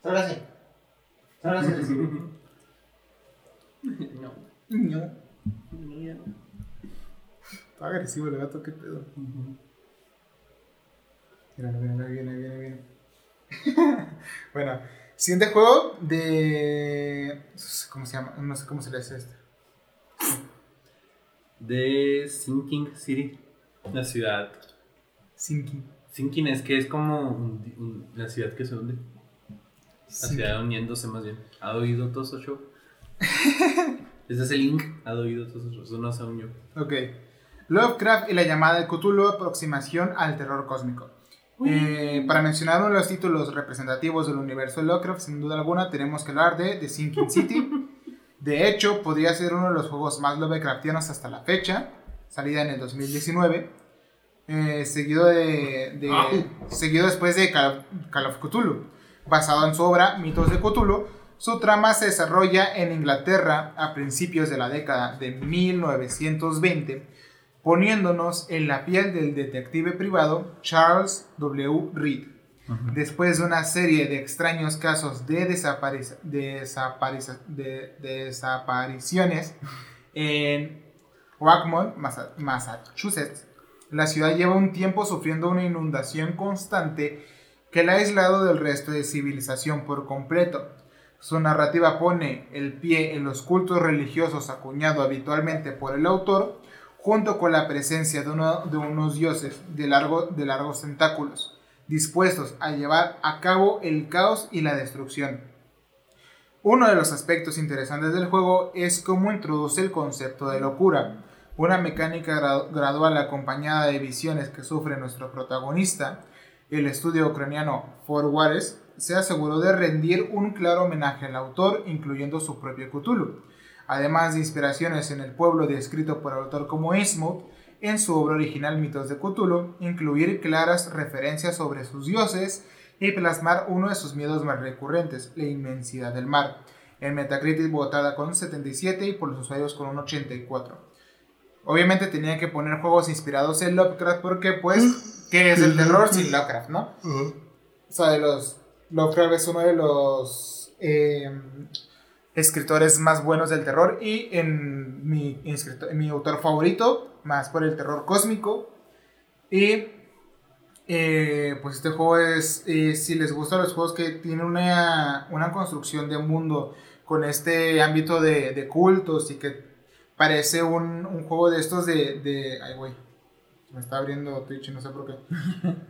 Ahora sí. Ahora sí agresivo. No. No. Está agresivo el gato, qué pedo. Mira, viene, viene, viene, viene. bueno, siguiente juego de. ¿Cómo se llama? No sé cómo se le hace este. De Sinking City. La ciudad. Sinking. Sinking es que es como un- un- la ciudad que se hunde. La ciudad uniéndose más bien. ¿Ha oído todo eso show? Ese es el link. ¿Ha oído todo eso show? Eso no se unió. Ok. Lovecraft y la llamada de Cthulhu, aproximación al terror cósmico. Eh, para mencionar uno de los títulos representativos del universo de Lovecraft, sin duda alguna, tenemos que hablar de The Sinking City. De hecho, podría ser uno de los juegos más Lovecraftianos hasta la fecha, salida en el 2019, eh, seguido, de, de- seguido después de Call, Call of Cthulhu. Basado en su obra Mitos de Cthulhu, su trama se desarrolla en Inglaterra a principios de la década de 1920, poniéndonos en la piel del detective privado Charles W. Reed. Después de una serie de extraños casos de, desaparici- desaparici- de- desapariciones en Massa- Massachusetts, la ciudad lleva un tiempo sufriendo una inundación constante que la ha aislado del resto de civilización por completo. Su narrativa pone el pie en los cultos religiosos acuñado habitualmente por el autor, junto con la presencia de, uno- de unos dioses de, largo, de largos tentáculos, dispuestos a llevar a cabo el caos y la destrucción. Uno de los aspectos interesantes del juego es cómo introduce el concepto de locura, una mecánica gra- gradual acompañada de visiones que sufre nuestro protagonista. El estudio ucraniano For Juárez se aseguró de rendir un claro homenaje al autor, incluyendo su propio Cthulhu, además de inspiraciones en el pueblo descrito por el autor como Innsmouth en su obra original Mitos de Cthulhu, incluir claras referencias sobre sus dioses y plasmar uno de sus miedos más recurrentes, la inmensidad del mar. En Metacritic votada con un 77 y por los usuarios con un 84. Obviamente tenía que poner juegos inspirados en Lovecraft porque pues, ¿qué es el terror sin Lovecraft, no? O sea, de los, Lovecraft es uno de los eh, escritores más buenos del terror y en mi, en mi autor favorito, más por el terror cósmico. Y eh, pues este juego es, eh, si les gustan los juegos que tienen una, una construcción de mundo con este ámbito de, de cultos y que parece un, un juego de estos de... de ay, güey. Me está abriendo Twitch y no sé por qué.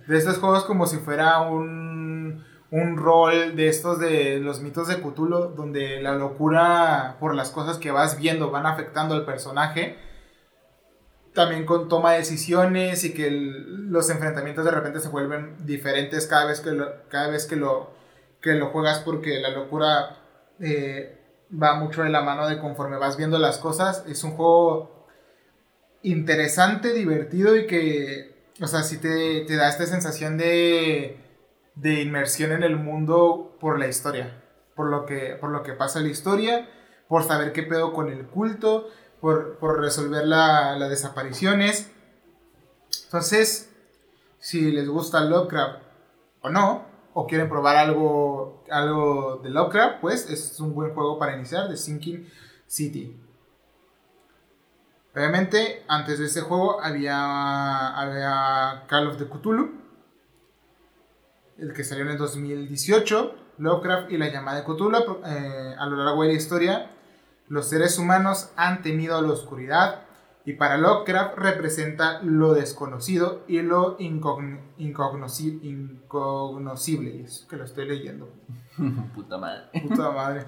De estos juegos como si fuera un, un rol de estos de los mitos de Cthulhu, donde la locura por las cosas que vas viendo van afectando al personaje. También con toma de decisiones y que los enfrentamientos de repente se vuelven diferentes cada vez que lo, cada vez que lo, que lo juegas porque la locura eh, va mucho de la mano de conforme vas viendo las cosas. Es un juego interesante, divertido y que, o sea, sí te, te da esta sensación de, de inmersión en el mundo por la historia, por lo que, por lo que pasa en la historia, por saber qué pedo con el culto, por, por resolver la- las desapariciones. Entonces, si les gusta Lovecraft o no, o quieren probar algo, algo de Lovecraft, pues es un buen juego para iniciar, de Sinking City. Obviamente, antes de este juego había, había Call of the Cthulhu, el que salió en el 2018, Lovecraft y la llamada de Cthulhu. eh, a lo largo de la historia, los seres humanos han temido a la oscuridad y para Lovecraft representa lo desconocido y lo incogn- incognoscible. Y eso que lo estoy leyendo. Puta madre. Puta madre.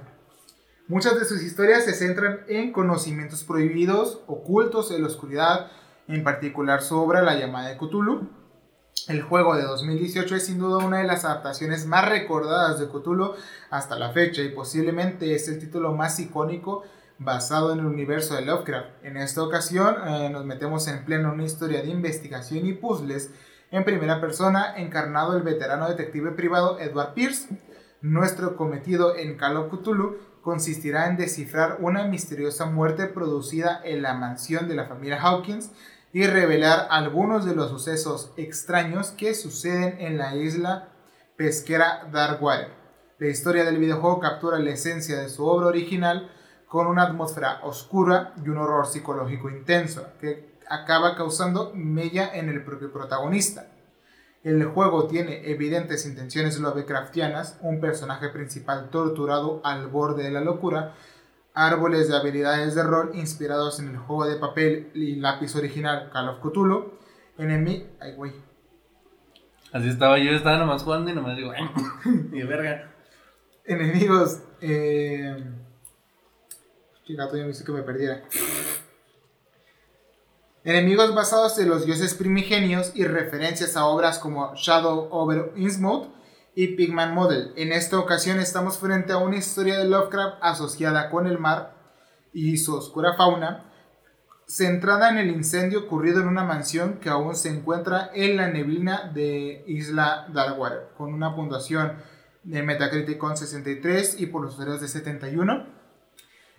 Muchas de sus historias se centran en conocimientos prohibidos, ocultos en la oscuridad, en particular su obra La llamada de Cthulhu. El juego de 2018 es sin duda una de las adaptaciones más recordadas de Cthulhu hasta la fecha y posiblemente es el título más icónico basado en el universo de Lovecraft. En esta ocasión eh, nos metemos en pleno en una historia de investigación y puzzles en primera persona encarnado el veterano detective privado Edward Pierce. Nuestro cometido en Call of Cthulhu consistirá en descifrar una misteriosa muerte producida en la mansión de la familia Hawkins y revelar algunos de los sucesos extraños que suceden en la isla pesquera Darkwater. La historia del videojuego captura la esencia de su obra original con una atmósfera oscura y un horror psicológico intenso que acaba causando mella en el propio protagonista. El juego tiene evidentes intenciones Lovecraftianas, un personaje principal torturado al borde de la locura, árboles de habilidades de rol inspirados en el juego de papel y lápiz original Call of Cthulhu, enemigo... Ay, güey. Así estaba yo, estaba nomás jugando y nomás digo, "Ay, y verga. Enemigos... Eh... Qué gato, ya me hizo que me perdiera. Enemigos basados en los dioses primigenios y referencias a obras como Shadow over Innsmouth y Pigman Model. En esta ocasión estamos frente a una historia de Lovecraft asociada con el mar y su oscura fauna, centrada en el incendio ocurrido en una mansión que aún se encuentra en la neblina de Isla Darkwater, con una puntuación de Metacritic con 63 y por los usuarios de 71.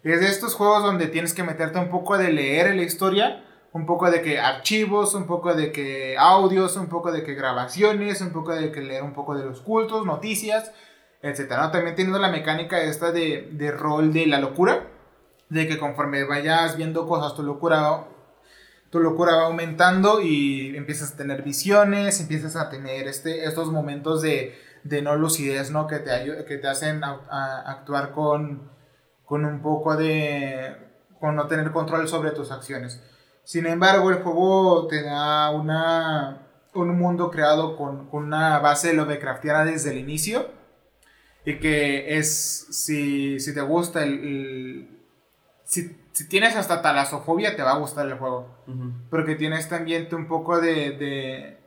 Es de estos juegos donde tienes que meterte un poco de leer la historia, un poco de que archivos, un poco de que audios, un poco de que grabaciones, un poco de que leer un poco de los cultos, noticias, etcétera. ¿no? También teniendo la mecánica esta de, de rol de la locura, de que conforme vayas viendo cosas, tu locura, tu locura va aumentando y empiezas a tener visiones, empiezas a tener este, estos momentos de, de no lucidez, ¿no? Que te, que te hacen a- actuar con, con un poco de... con no tener control sobre tus acciones. Sin embargo, el juego te da una, un mundo creado con, con una base Lovecraftiana desde el inicio. Y que es, si, si te gusta el... el- si, si tienes hasta talasofobia, te va a gustar el juego. Porque tiene este ambiente un poco de, de,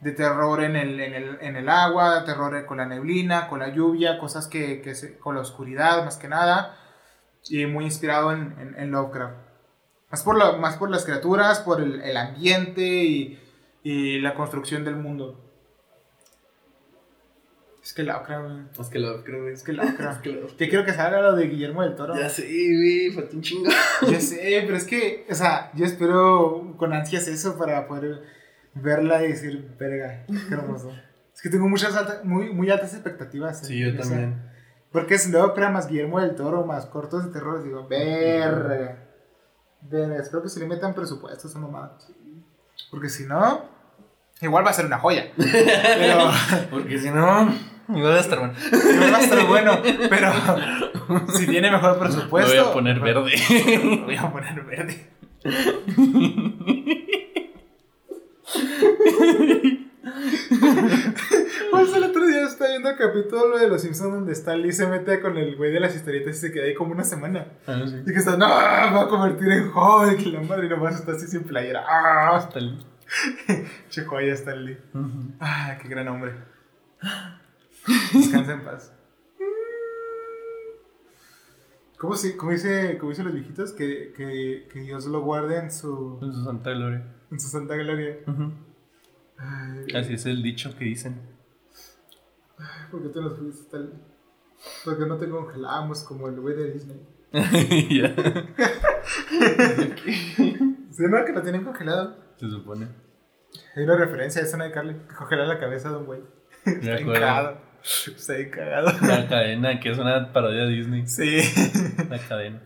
de terror en el, en, el, en el agua, terror con la neblina, con la lluvia, cosas que, que se- con la oscuridad más que nada. Y muy inspirado en, en Lovecraft. Más por, la- más por las criaturas, por el, el ambiente y, y la construcción del mundo. Es que Lovecraft, güey. Es que creo, güey. Es que Lovecraft. Es que Yo quiero que salga lo de Guillermo del Toro. Ya sé, güey, falta un chingo. Yo sé, pero es que, o sea, yo espero con ansias eso para poder verla y decir, verga, qué hermoso. Es que tengo muchas alta- muy, muy altas expectativas. Sí, en yo esa. también. Porque es Lovecraft más Guillermo del Toro, más cortos de terror, digo, verga. Verga, espero que se le metan presupuestos a esa mamada. Porque si no, igual va a ser una joya. Pero, Porque si no, igual va a estar bueno. igual va a estar bueno. Pero, si tiene mejor Lo presupuesto. voy a poner verde. Lo voy a poner verde. Pues el otro día estaba viendo el capítulo de Los Simpsons donde Stan Lee se mete con el güey de las historietas y se queda ahí como una semana. Ah, sí. Y que está, no, me va a convertir en Hulk. Y la madre nomás está así sin playera. Ah, el- che joya Stan Lee. Ujú. Ah, qué gran hombre. Descansa en paz. ¿Cómo, se, cómo, dice, cómo dicen los viejitos? Que, que, que Dios lo guarde en su, En su santa gloria. en su santa gloria. Ay, Así es el dicho que dicen. ¿Por qué te los fuiste tal? Porque no te congelamos como el güey de Disney. ya. ¿Sí, no? Que lo tienen congelado. Se supone. Hay una referencia a esa de Carly. Que congelar la cabeza de un güey. Está cagado. Está cagado. La cadena, que es una parodia de Disney. Sí. La cadena.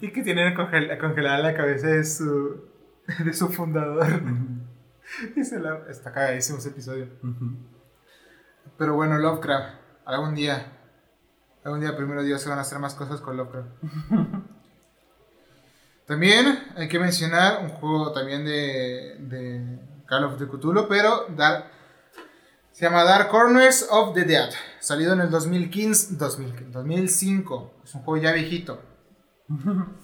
Y que tienen congel congelada la cabeza de su, de su fundador. Y se la- está cagadísimo ese episodio. Ujú. Pero bueno, Lovecraft. Algún día. Algún día, primero Dios, se van a hacer más cosas con Lovecraft. También hay que mencionar un juego también de, de Call of the Cthulhu, pero Dark, se llama Dark Corners of the Dead. Salido en el 2015, 2000 2005. Es un juego ya viejito.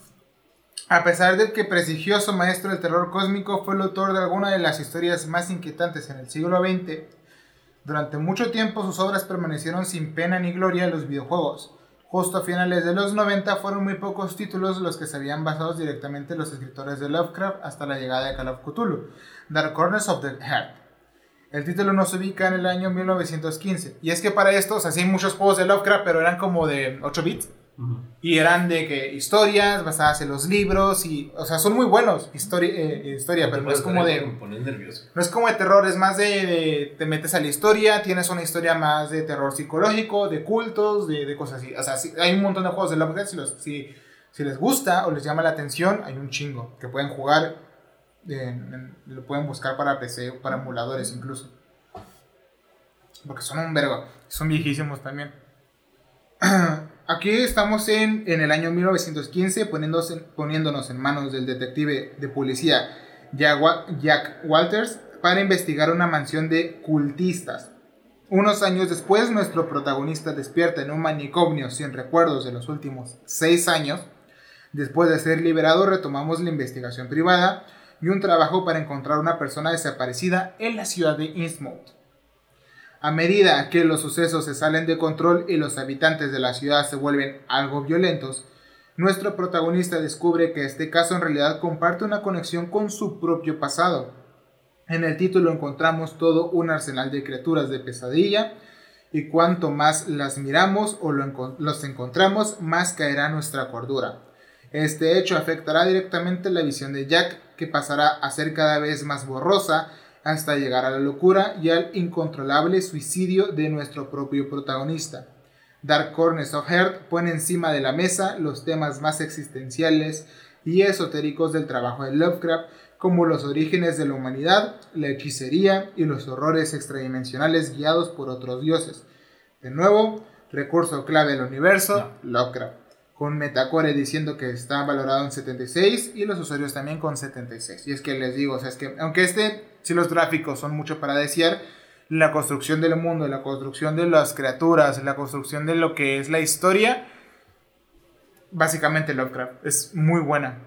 A pesar de que prestigioso maestro del terror cósmico fue el autor de alguna de las historias más inquietantes en el siglo XX, durante mucho tiempo sus obras permanecieron sin pena ni gloria en los videojuegos. Justo a finales de los 90 fueron muy pocos títulos los que se habían basado directamente en los escritores de Lovecraft hasta la llegada de Call of Cthulhu, Dark Corners of the Heart. El título nos ubica en el año 1915. Y es que para esto, o sea, muchos juegos de Lovecraft, pero eran como de 8 bits. Y eran de que historias basadas en los libros y, o sea, son muy buenos, historia, eh, historia pero no es como de... No es como de terror, es más de, de- te metes a la historia, tienes una historia más de terror psicológico, de cultos, de, de cosas así. O sea, sí, hay un montón de juegos de Lovecraft, si, los, si, si les gusta o les llama la atención, hay un chingo que pueden jugar, en- en- lo pueden buscar para PC, para emuladores incluso. Porque son un vergo, son viejísimos también. Aquí estamos en, en el año 1915 poniéndonos en, poniéndonos en manos del detective de policía Jack, Wa- Jack Walters para investigar una mansión de cultistas. Unos años después, nuestro protagonista despierta en un manicomio sin recuerdos de los últimos seis años. Después de ser liberado, retomamos la investigación privada y un trabajo para encontrar una persona desaparecida en la ciudad de Innsmouth. A medida que los sucesos se salen de control y los habitantes de la ciudad se vuelven algo violentos, nuestro protagonista descubre que este caso en realidad comparte una conexión con su propio pasado. En el título encontramos todo un arsenal de criaturas de pesadilla y cuanto más las miramos o los encontramos, más caerá nuestra cordura. Este hecho afectará directamente la visión de Jack, que pasará a ser cada vez más borrosa hasta llegar a la locura y al incontrolable suicidio de nuestro propio protagonista. Dark Corners of Heart pone encima de la mesa los temas más existenciales y esotéricos del trabajo de Lovecraft, como los orígenes de la humanidad, la hechicería y los horrores extradimensionales guiados por otros dioses. De nuevo, recurso clave del universo, Lovecraft, con Metacore diciendo que está valorado en 76 y los usuarios también con 76. Y es que les digo, o sea, es que aunque este, si los gráficos son mucho para desear, la construcción del mundo, la construcción de las criaturas, la construcción de lo que es la historia, básicamente Lovecraft es muy buena.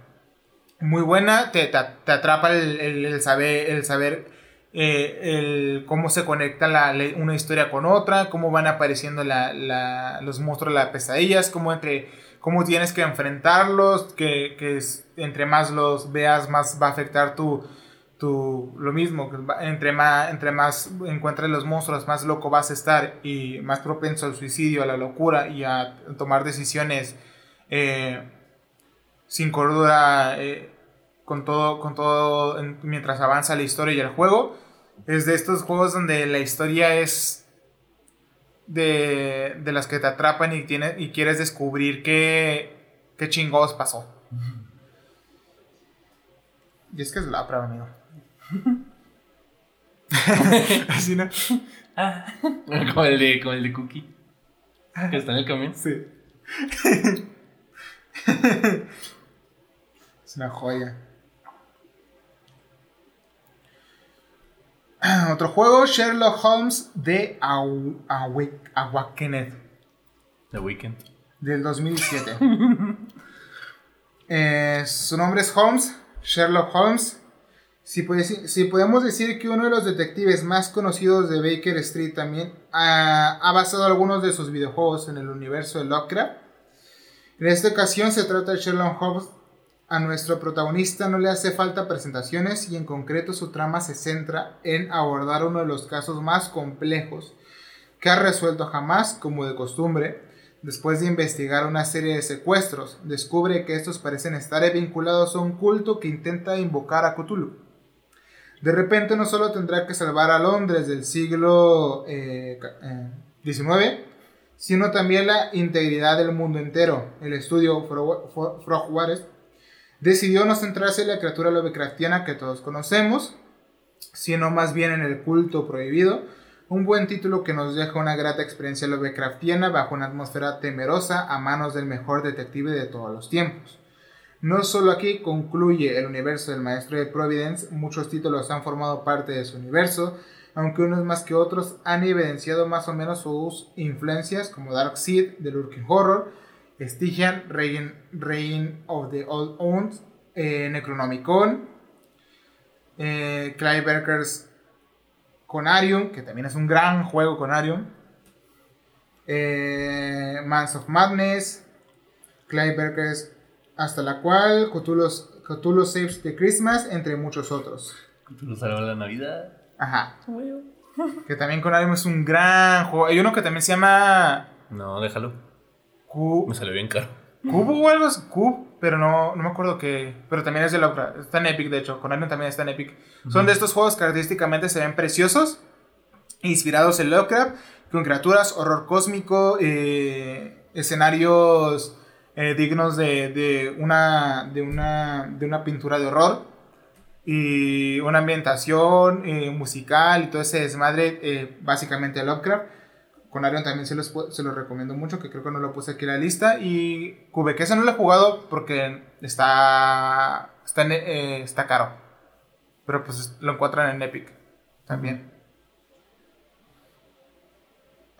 Muy buena, te, te, atrapa el, el- saber, el saber eh, el, cómo se conecta una historia con otra, cómo van apareciendo la- los monstruos, las pesadillas, cómo, entre, cómo tienes que enfrentarlos, que, que entre más los veas, más va a afectar tu, tu lo mismo, entre más, entre más encuentres los monstruos, más loco vas a estar y más propenso al suicidio, a la locura y a tomar decisiones eh, sin cordura eh, con todo, con todo en- mientras avanza la historia y el juego. Es de estos juegos donde la historia es de, de las que te atrapan y, tiene, y quieres descubrir qué, qué chingados pasó. Y es que es la prueba, amigo. Así no. como, el de, como el de Cookie. Que está en el camión. Sí. es una joya. Otro juego, Sherlock Holmes de Aw- Awa- Awakened, The Weeknd. del 2007. Eh, su nombre es Holmes, Sherlock Holmes. Si, puede- si podemos decir que uno de los detectives más conocidos de Baker Street también ha, ha basado algunos de sus videojuegos en el universo de Lovecraft. En esta ocasión se trata de Sherlock Holmes. A nuestro protagonista no le hace falta presentaciones y en concreto su trama se centra en abordar uno de los casos más complejos que ha resuelto jamás como de costumbre. Después de investigar una serie de secuestros, descubre que estos parecen estar vinculados a un culto que intenta invocar a Cthulhu. De repente no solo tendrá que salvar a Londres del siglo eh, ca- eh, XIX, sino también la integridad del mundo entero. El estudio Fro- Fro- Frogwares decidió no centrarse en la criatura Lovecraftiana que todos conocemos, sino más bien en el culto prohibido, un buen título que nos deja una grata experiencia Lovecraftiana bajo una atmósfera temerosa a manos del mejor detective de todos los tiempos. No solo aquí concluye el universo del maestro de Providence, muchos títulos han formado parte de su universo, aunque unos más que otros han evidenciado más o menos sus influencias, como Dark Seed, The Lurking Horror, Stygian, Reign, Reign of the Old Ones, eh, Necronomicon, eh, Clive Barker's Conarium, que también es un gran juego Conarium, eh, Mans of Madness, Clive Barker's Hasta la cual, Cthulhu, Cthulhu Saves the Christmas, entre muchos otros. Tú lo salvas la Navidad. Ajá. Que también Conarium es un gran juego. Hay uno que también se llama No, déjalo. Me salió bien caro. Cubo o algo Cube, pero no, no me acuerdo qué. Pero también es de Lovecraft. Está en Epic, de hecho. Con también está en Epic. Son de estos juegos característicamente se ven preciosos, inspirados en Lovecraft, con criaturas, horror cósmico, eh, escenarios eh, dignos de, de una, de, una, de una pintura de horror. Y una ambientación eh, musical y todo ese desmadre, básicamente Lovecraft. Con Arion también se los, se los recomiendo mucho, que creo que no lo puse aquí en la lista. Y Cubequesa no lo he jugado porque está, está, en- eh, está caro. Pero pues lo encuentran en Epic también.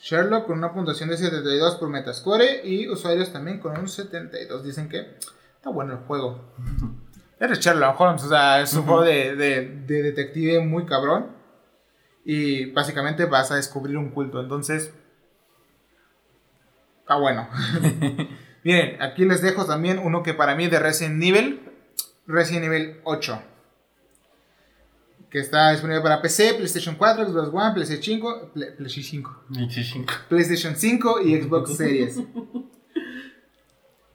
Sherlock con una puntuación de 72 por Metascore y usuarios también con un 72. Dicen que está bueno el juego. Eres Sherlock Holmes, o sea, es un juego de, de- de detective muy cabrón. Y básicamente vas a descubrir un culto. Entonces, está bueno. Miren, aquí les dejo también uno que para mí es de Resident Evil. Resident Evil 8. Que está disponible para PC, PlayStation 4, Xbox One, PlayStation 5, Play- PlayStation 5. 25. PlayStation 5 y Xbox Series.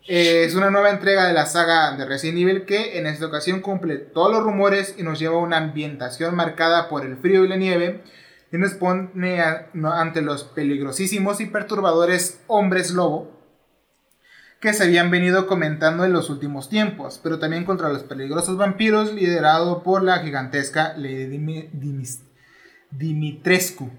Eh, es una nueva entrega de la saga de Resident Evil que en esta ocasión cumple todos los rumores y nos lleva a una ambientación marcada por el frío y la nieve y nos pone a- no, ante los peligrosísimos y perturbadores hombres lobo que se habían venido comentando en los últimos tiempos, pero también contra los peligrosos vampiros liderado por la gigantesca Lady Dimitrescu.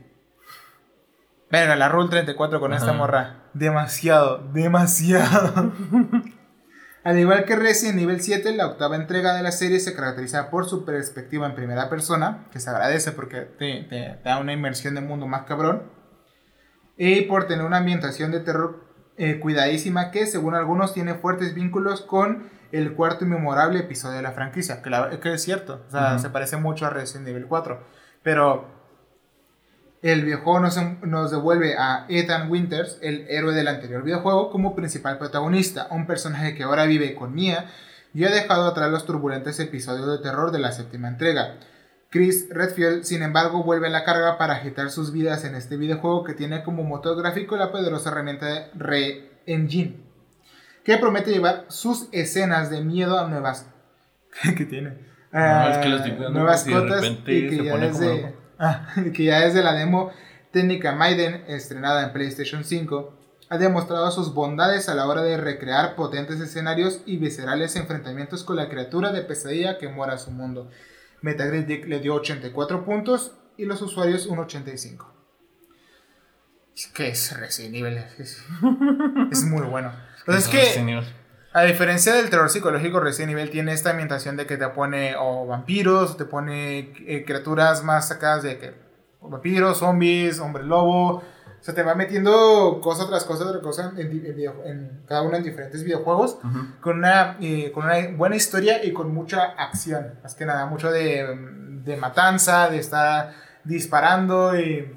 Venga, la Rule 34 con esta morra. Demasiado, demasiado. Al igual que Resident Evil 7, la octava entrega de la serie se caracteriza por su perspectiva en primera persona, que se agradece porque te, te- da una inmersión de mundo más cabrón, y por tener una ambientación de terror eh, cuidadísima que, según algunos, tiene fuertes vínculos con el cuarto y memorable episodio de la franquicia, que, la- que es cierto, o sea, Ujú. se parece mucho a Resident Evil 4, pero el videojuego nos, nos devuelve a Ethan Winters, el héroe del anterior videojuego, como principal protagonista, un personaje que ahora vive con Mia y ha dejado atrás los turbulentos episodios de terror de la séptima entrega. Chris Redfield, sin embargo, vuelve a la carga para agitar sus vidas en este videojuego que tiene como motor gráfico la poderosa herramienta de Re-Engine, que promete llevar sus escenas de miedo a nuevas... ¿Qué tiene? No, es que lo Ah, nuevas cotas y que ya desde. Ah, que ya desde la demo técnica Maiden, estrenada en PlayStation 5, ha demostrado sus bondades a la hora de recrear potentes escenarios y viscerales enfrentamientos con la criatura de pesadilla que mora su mundo. Metacritic le dio 84 puntos y los usuarios un 85. Es que es Resident Evil, es, es muy bueno. Entonces es que... A diferencia del terror psicológico, Resident Evil tiene esta ambientación de que te pone o vampiros, o te pone eh, criaturas más sacadas de que vampiros, zombies, hombre lobo. O sea, te va metiendo cosa tras cosa tras cosa en, cada uno en diferentes videojuegos con una, eh, con una buena historia y con mucha acción. Más que nada, mucho de, de matanza, de estar disparando y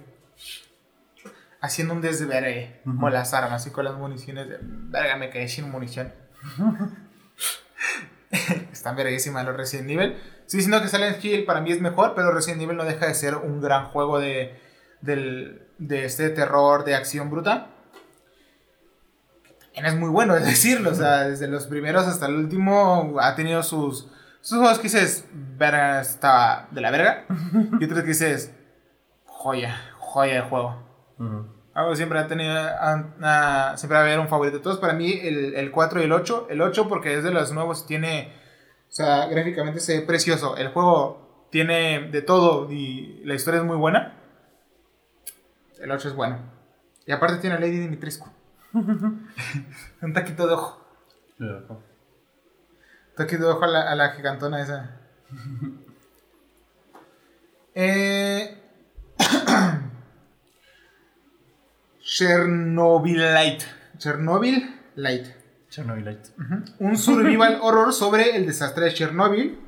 haciendo un desvergue Ujú. con las armas y con las municiones. De, verga, me quedé sin munición. Están verguísimas los Resident Evil. Estoy diciendo que Silent Hill para mí es mejor, pero Resident Evil no deja de ser un gran juego de, del- de este terror de acción bruta. También es muy bueno, es decirlo. O sea, desde los primeros hasta el último ha tenido sus, sus juegos que dices, verga, estaba de la verga. Y otros que dices, joya, joya de juego. Algo siempre ha tenido, siempre va a haber un favorito de todos. Para mí, el, el 4 y el 8. El 8 porque es de los nuevos, tiene, o sea, gráficamente se ve precioso. El juego tiene de todo y la historia es muy buena. El 8 es bueno. Y aparte tiene a Lady Dimitrescu. un taquito de ojo. Un taquito de ojo a la, a la gigantona esa. eh... Chernobyl Light. Chernobyl Light. Chernobylite. Un survival horror sobre el desastre de Chernobyl.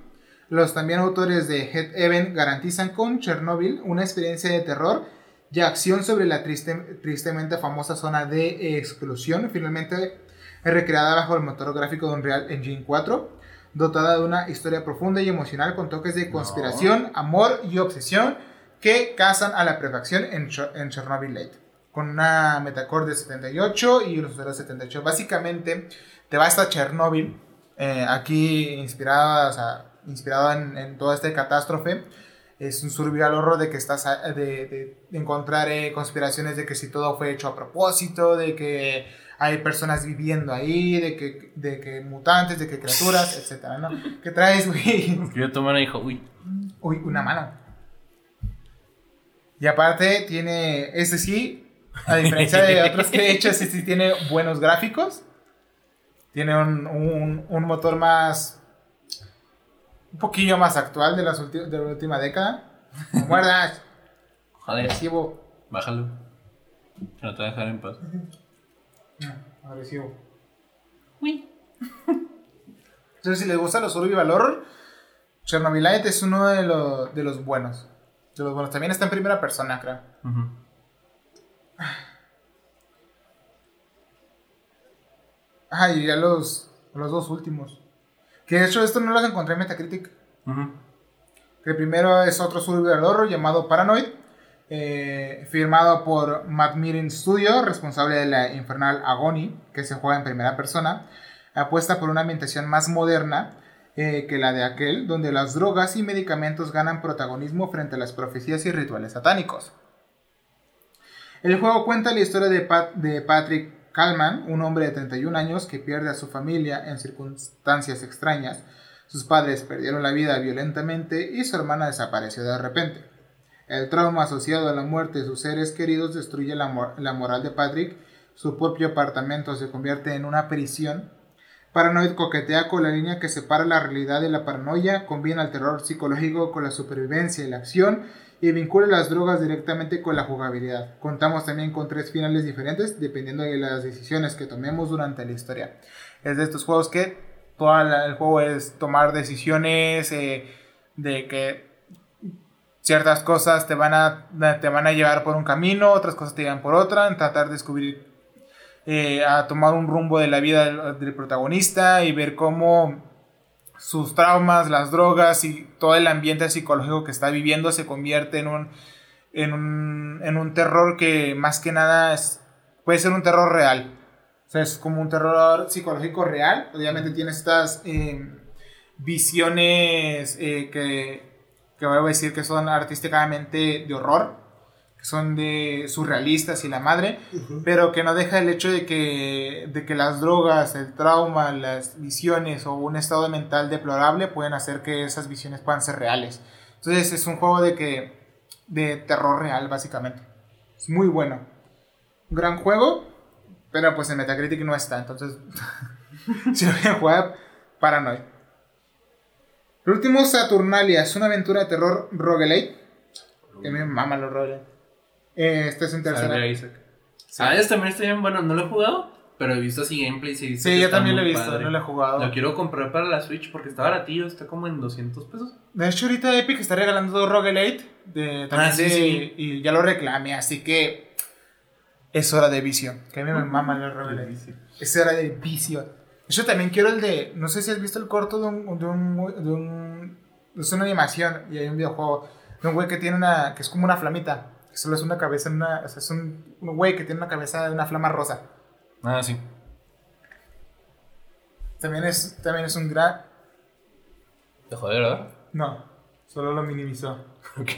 Los también autores de Head Event garantizan con Chernobyl una experiencia de terror y acción sobre la triste- tristemente famosa zona de exclusión, finalmente recreada bajo el motor gráfico de Unreal Engine 4, dotada de una historia profunda y emocional con toques de conspiración, amor y obsesión que cazan a la perfección en, Ch- en Chernobyl Late. Con una Metacore de 78 y usuarios de 78. Básicamente, te vas hasta Chernobyl, eh, aquí inspirada, o sea, inspirado en, en toda esta catástrofe. Es un survival horror de que estás a- de, de- de encontrar eh, conspiraciones de que si todo fue hecho a propósito, de que hay personas viviendo ahí, de que, de que mutantes, de que criaturas, etcétera, ¿no? ¿Qué traes, güey? Yo tu mano dijo, uy, Uy, una mano. Y aparte tiene, este sí, a diferencia de otros que he hecho, sí tiene buenos gráficos. Tiene un, un- un motor más, un poquillo más actual de, las de la última década. No muerdas, joder, agresivo. bájalo. Que no te va a dejar en paz. No, agresivo. Entonces, si les gusta los survival horror, Chernobylite es uno de, los de los buenos. De los buenos. También está en primera persona, creo. Ujú. Ah, y ya los, los dos últimos. Que de hecho esto no los encontré en Metacritic. Ujú. Que el primero es otro survival horror llamado Paranoid. eh, firmado por Matt Mirin Studio, responsable de la Infernal Agony, que se juega en primera persona. Apuesta por una ambientación más moderna eh, que la de aquel, donde las drogas y medicamentos ganan protagonismo frente a las profecías y rituales satánicos. El juego cuenta la historia de, Pat- de Patrick Kalman, un hombre de 31 años que pierde a su familia en circunstancias extrañas. Sus padres perdieron la vida violentamente y su hermana desapareció de repente. El trauma asociado a la muerte de sus seres queridos destruye la, la moral de Patrick. Su propio apartamento se convierte en una prisión. Paranoid coquetea con la línea que separa la realidad de la paranoia, combina el terror psicológico con la supervivencia y la acción y vincula las drogas directamente con la jugabilidad. Contamos también con tres finales diferentes dependiendo de las decisiones que tomemos durante la historia. Es de estos juegos que todo el juego es tomar decisiones eh, de que ciertas cosas te van, a, te van a llevar por un camino, otras cosas te llevan por otra, en tratar de descubrir, eh, a tomar un rumbo de la vida del, del protagonista y ver cómo sus traumas, las drogas y todo el ambiente psicológico que está viviendo se convierte en un, en un, en un terror que más que nada es, puede ser un terror real. O sea, es como un terror psicológico real. Obviamente tiene estas eh, visiones eh, que, que voy a decir que son artísticamente de horror, que son de surrealistas y la madre, pero que no deja el hecho de que, de que las drogas, el trauma, las visiones o un estado mental deplorable pueden hacer que esas visiones puedan ser reales. Entonces es un juego de que de terror real básicamente. Es muy bueno. Gran juego, pero pues en Metacritic no está, entonces si lo voy a jugar Paranoid. El último Saturnalia es una aventura de terror roguelite. Que me mama los roguelite. Eh, este es en tercera. Isaac. Ah, este también está bien bueno, no lo he jugado, pero he visto así gameplays y he visto Sí, que yo también lo he visto, padre. no lo he jugado. Lo quiero comprar para la Switch porque está baratillo, está como en 200 pesos. De hecho, ahorita Epic está regalando dos roguelite. De, también Ah, sí, de- sí. Y ya lo reclamé, así que es hora de vicio. Que a mí me maman los roguelite. Es hora de vicio. De hecho, también quiero el de. No sé si has visto el corto de un. De un, de un es una animación y hay un videojuego de un güey que tiene una. que es como una flamita. Que solo es una cabeza una. O sea, es un, un güey que tiene una cabeza de una flama rosa. Ah, sí. También es, también es un gran. ¿Te joder, verdad? No, solo lo minimizó. Ok.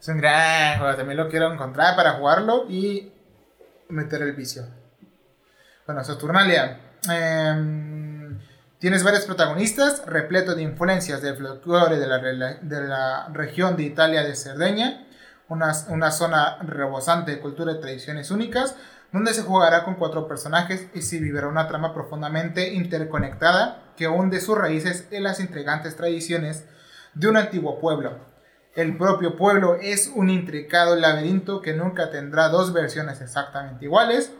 Es un gran juego, también lo quiero encontrar para jugarlo y meter el vicio. Bueno, Saturnalia. Em, tienes varios protagonistas, repleto de influencias del folclore de la, de la región de Italia de Cerdeña, una, una zona rebosante de cultura y tradiciones únicas, donde se jugará con cuatro personajes y se vivirá una trama profundamente interconectada que hunde sus raíces en las intrigantes tradiciones de un antiguo pueblo. El propio pueblo es un intricado laberinto que nunca tendrá dos versiones exactamente iguales.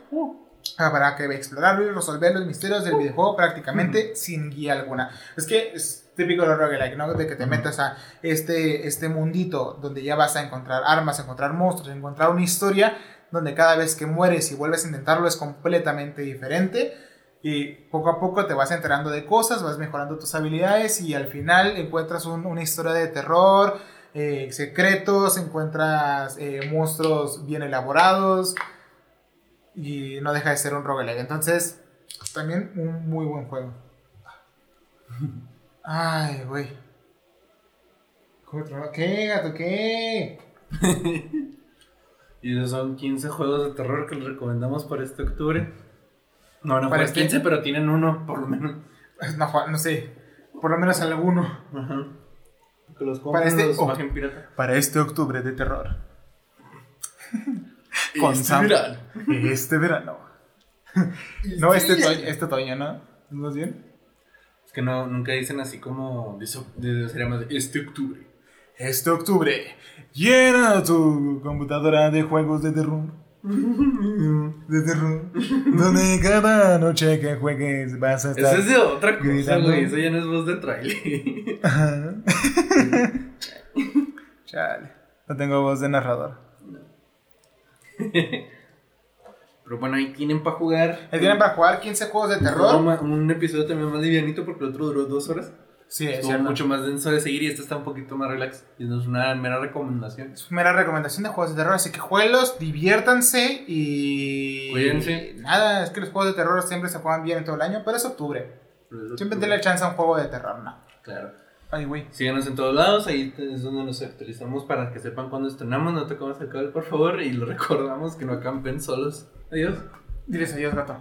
Habrá que explorarlo y resolver los misterios del videojuego prácticamente sin guía alguna. Es que es típico de los roguelike, ¿no? De que te metas a este, este mundito donde ya vas a encontrar armas, encontrar monstruos, encontrar una historia donde cada vez que mueres y vuelves a intentarlo es completamente diferente. Y poco a poco te vas enterando de cosas, vas mejorando tus habilidades y al final encuentras un- una historia de terror eh, secretos, encuentras eh, monstruos bien elaborados y no deja de ser un roguelike. Entonces, también un muy buen juego. Ay, güey. ¿Qué, gato? ¿Qué? y esos son 15 juegos de terror que les recomendamos para este octubre. No, no Para para este- 15, pero tienen uno, por lo menos. No, Juan, no sé. Por lo menos alguno. Ajá. Que los Para este- los oh. pirata. Para este octubre de terror. Con Este Sam. verano. Este verano. No, este este otoño, ¿no? ¿Más bien? Es que no, nunca dicen así como. eso- sería más este octubre. Este octubre, llena tu computadora de juegos de terror. De terror. Donde cada noche que juegues vas a estar. Ese es de otra cosa, gritando. güey. Eso ya no es voz de trailer. Ajá. Chale. No tengo voz de narrador. Pero bueno, ahí tienen para jugar. ¿Me tienen para jugar 15 juegos de Un, terror? ma- un episodio también más livianito porque el otro duró dos horas. Sí, es mucho más denso de seguir y este está un poquito más relax. Y es una mera recomendación. Es mera recomendación de juegos de terror, así que jueguenlos, diviértanse y... Cuídense. Nada, es que los juegos de terror siempre se juegan bien en todo el año, pero es octubre. Siempre denle chance a un juego de terror, ¿no? Claro. Ay, güey. Síganos en todos lados, ahí es donde nos actualizamos para que sepan cuándo estrenamos. No te comas el cable, por favor, y lo recordamos que no acampen solos. Adiós. Diles adiós, gato.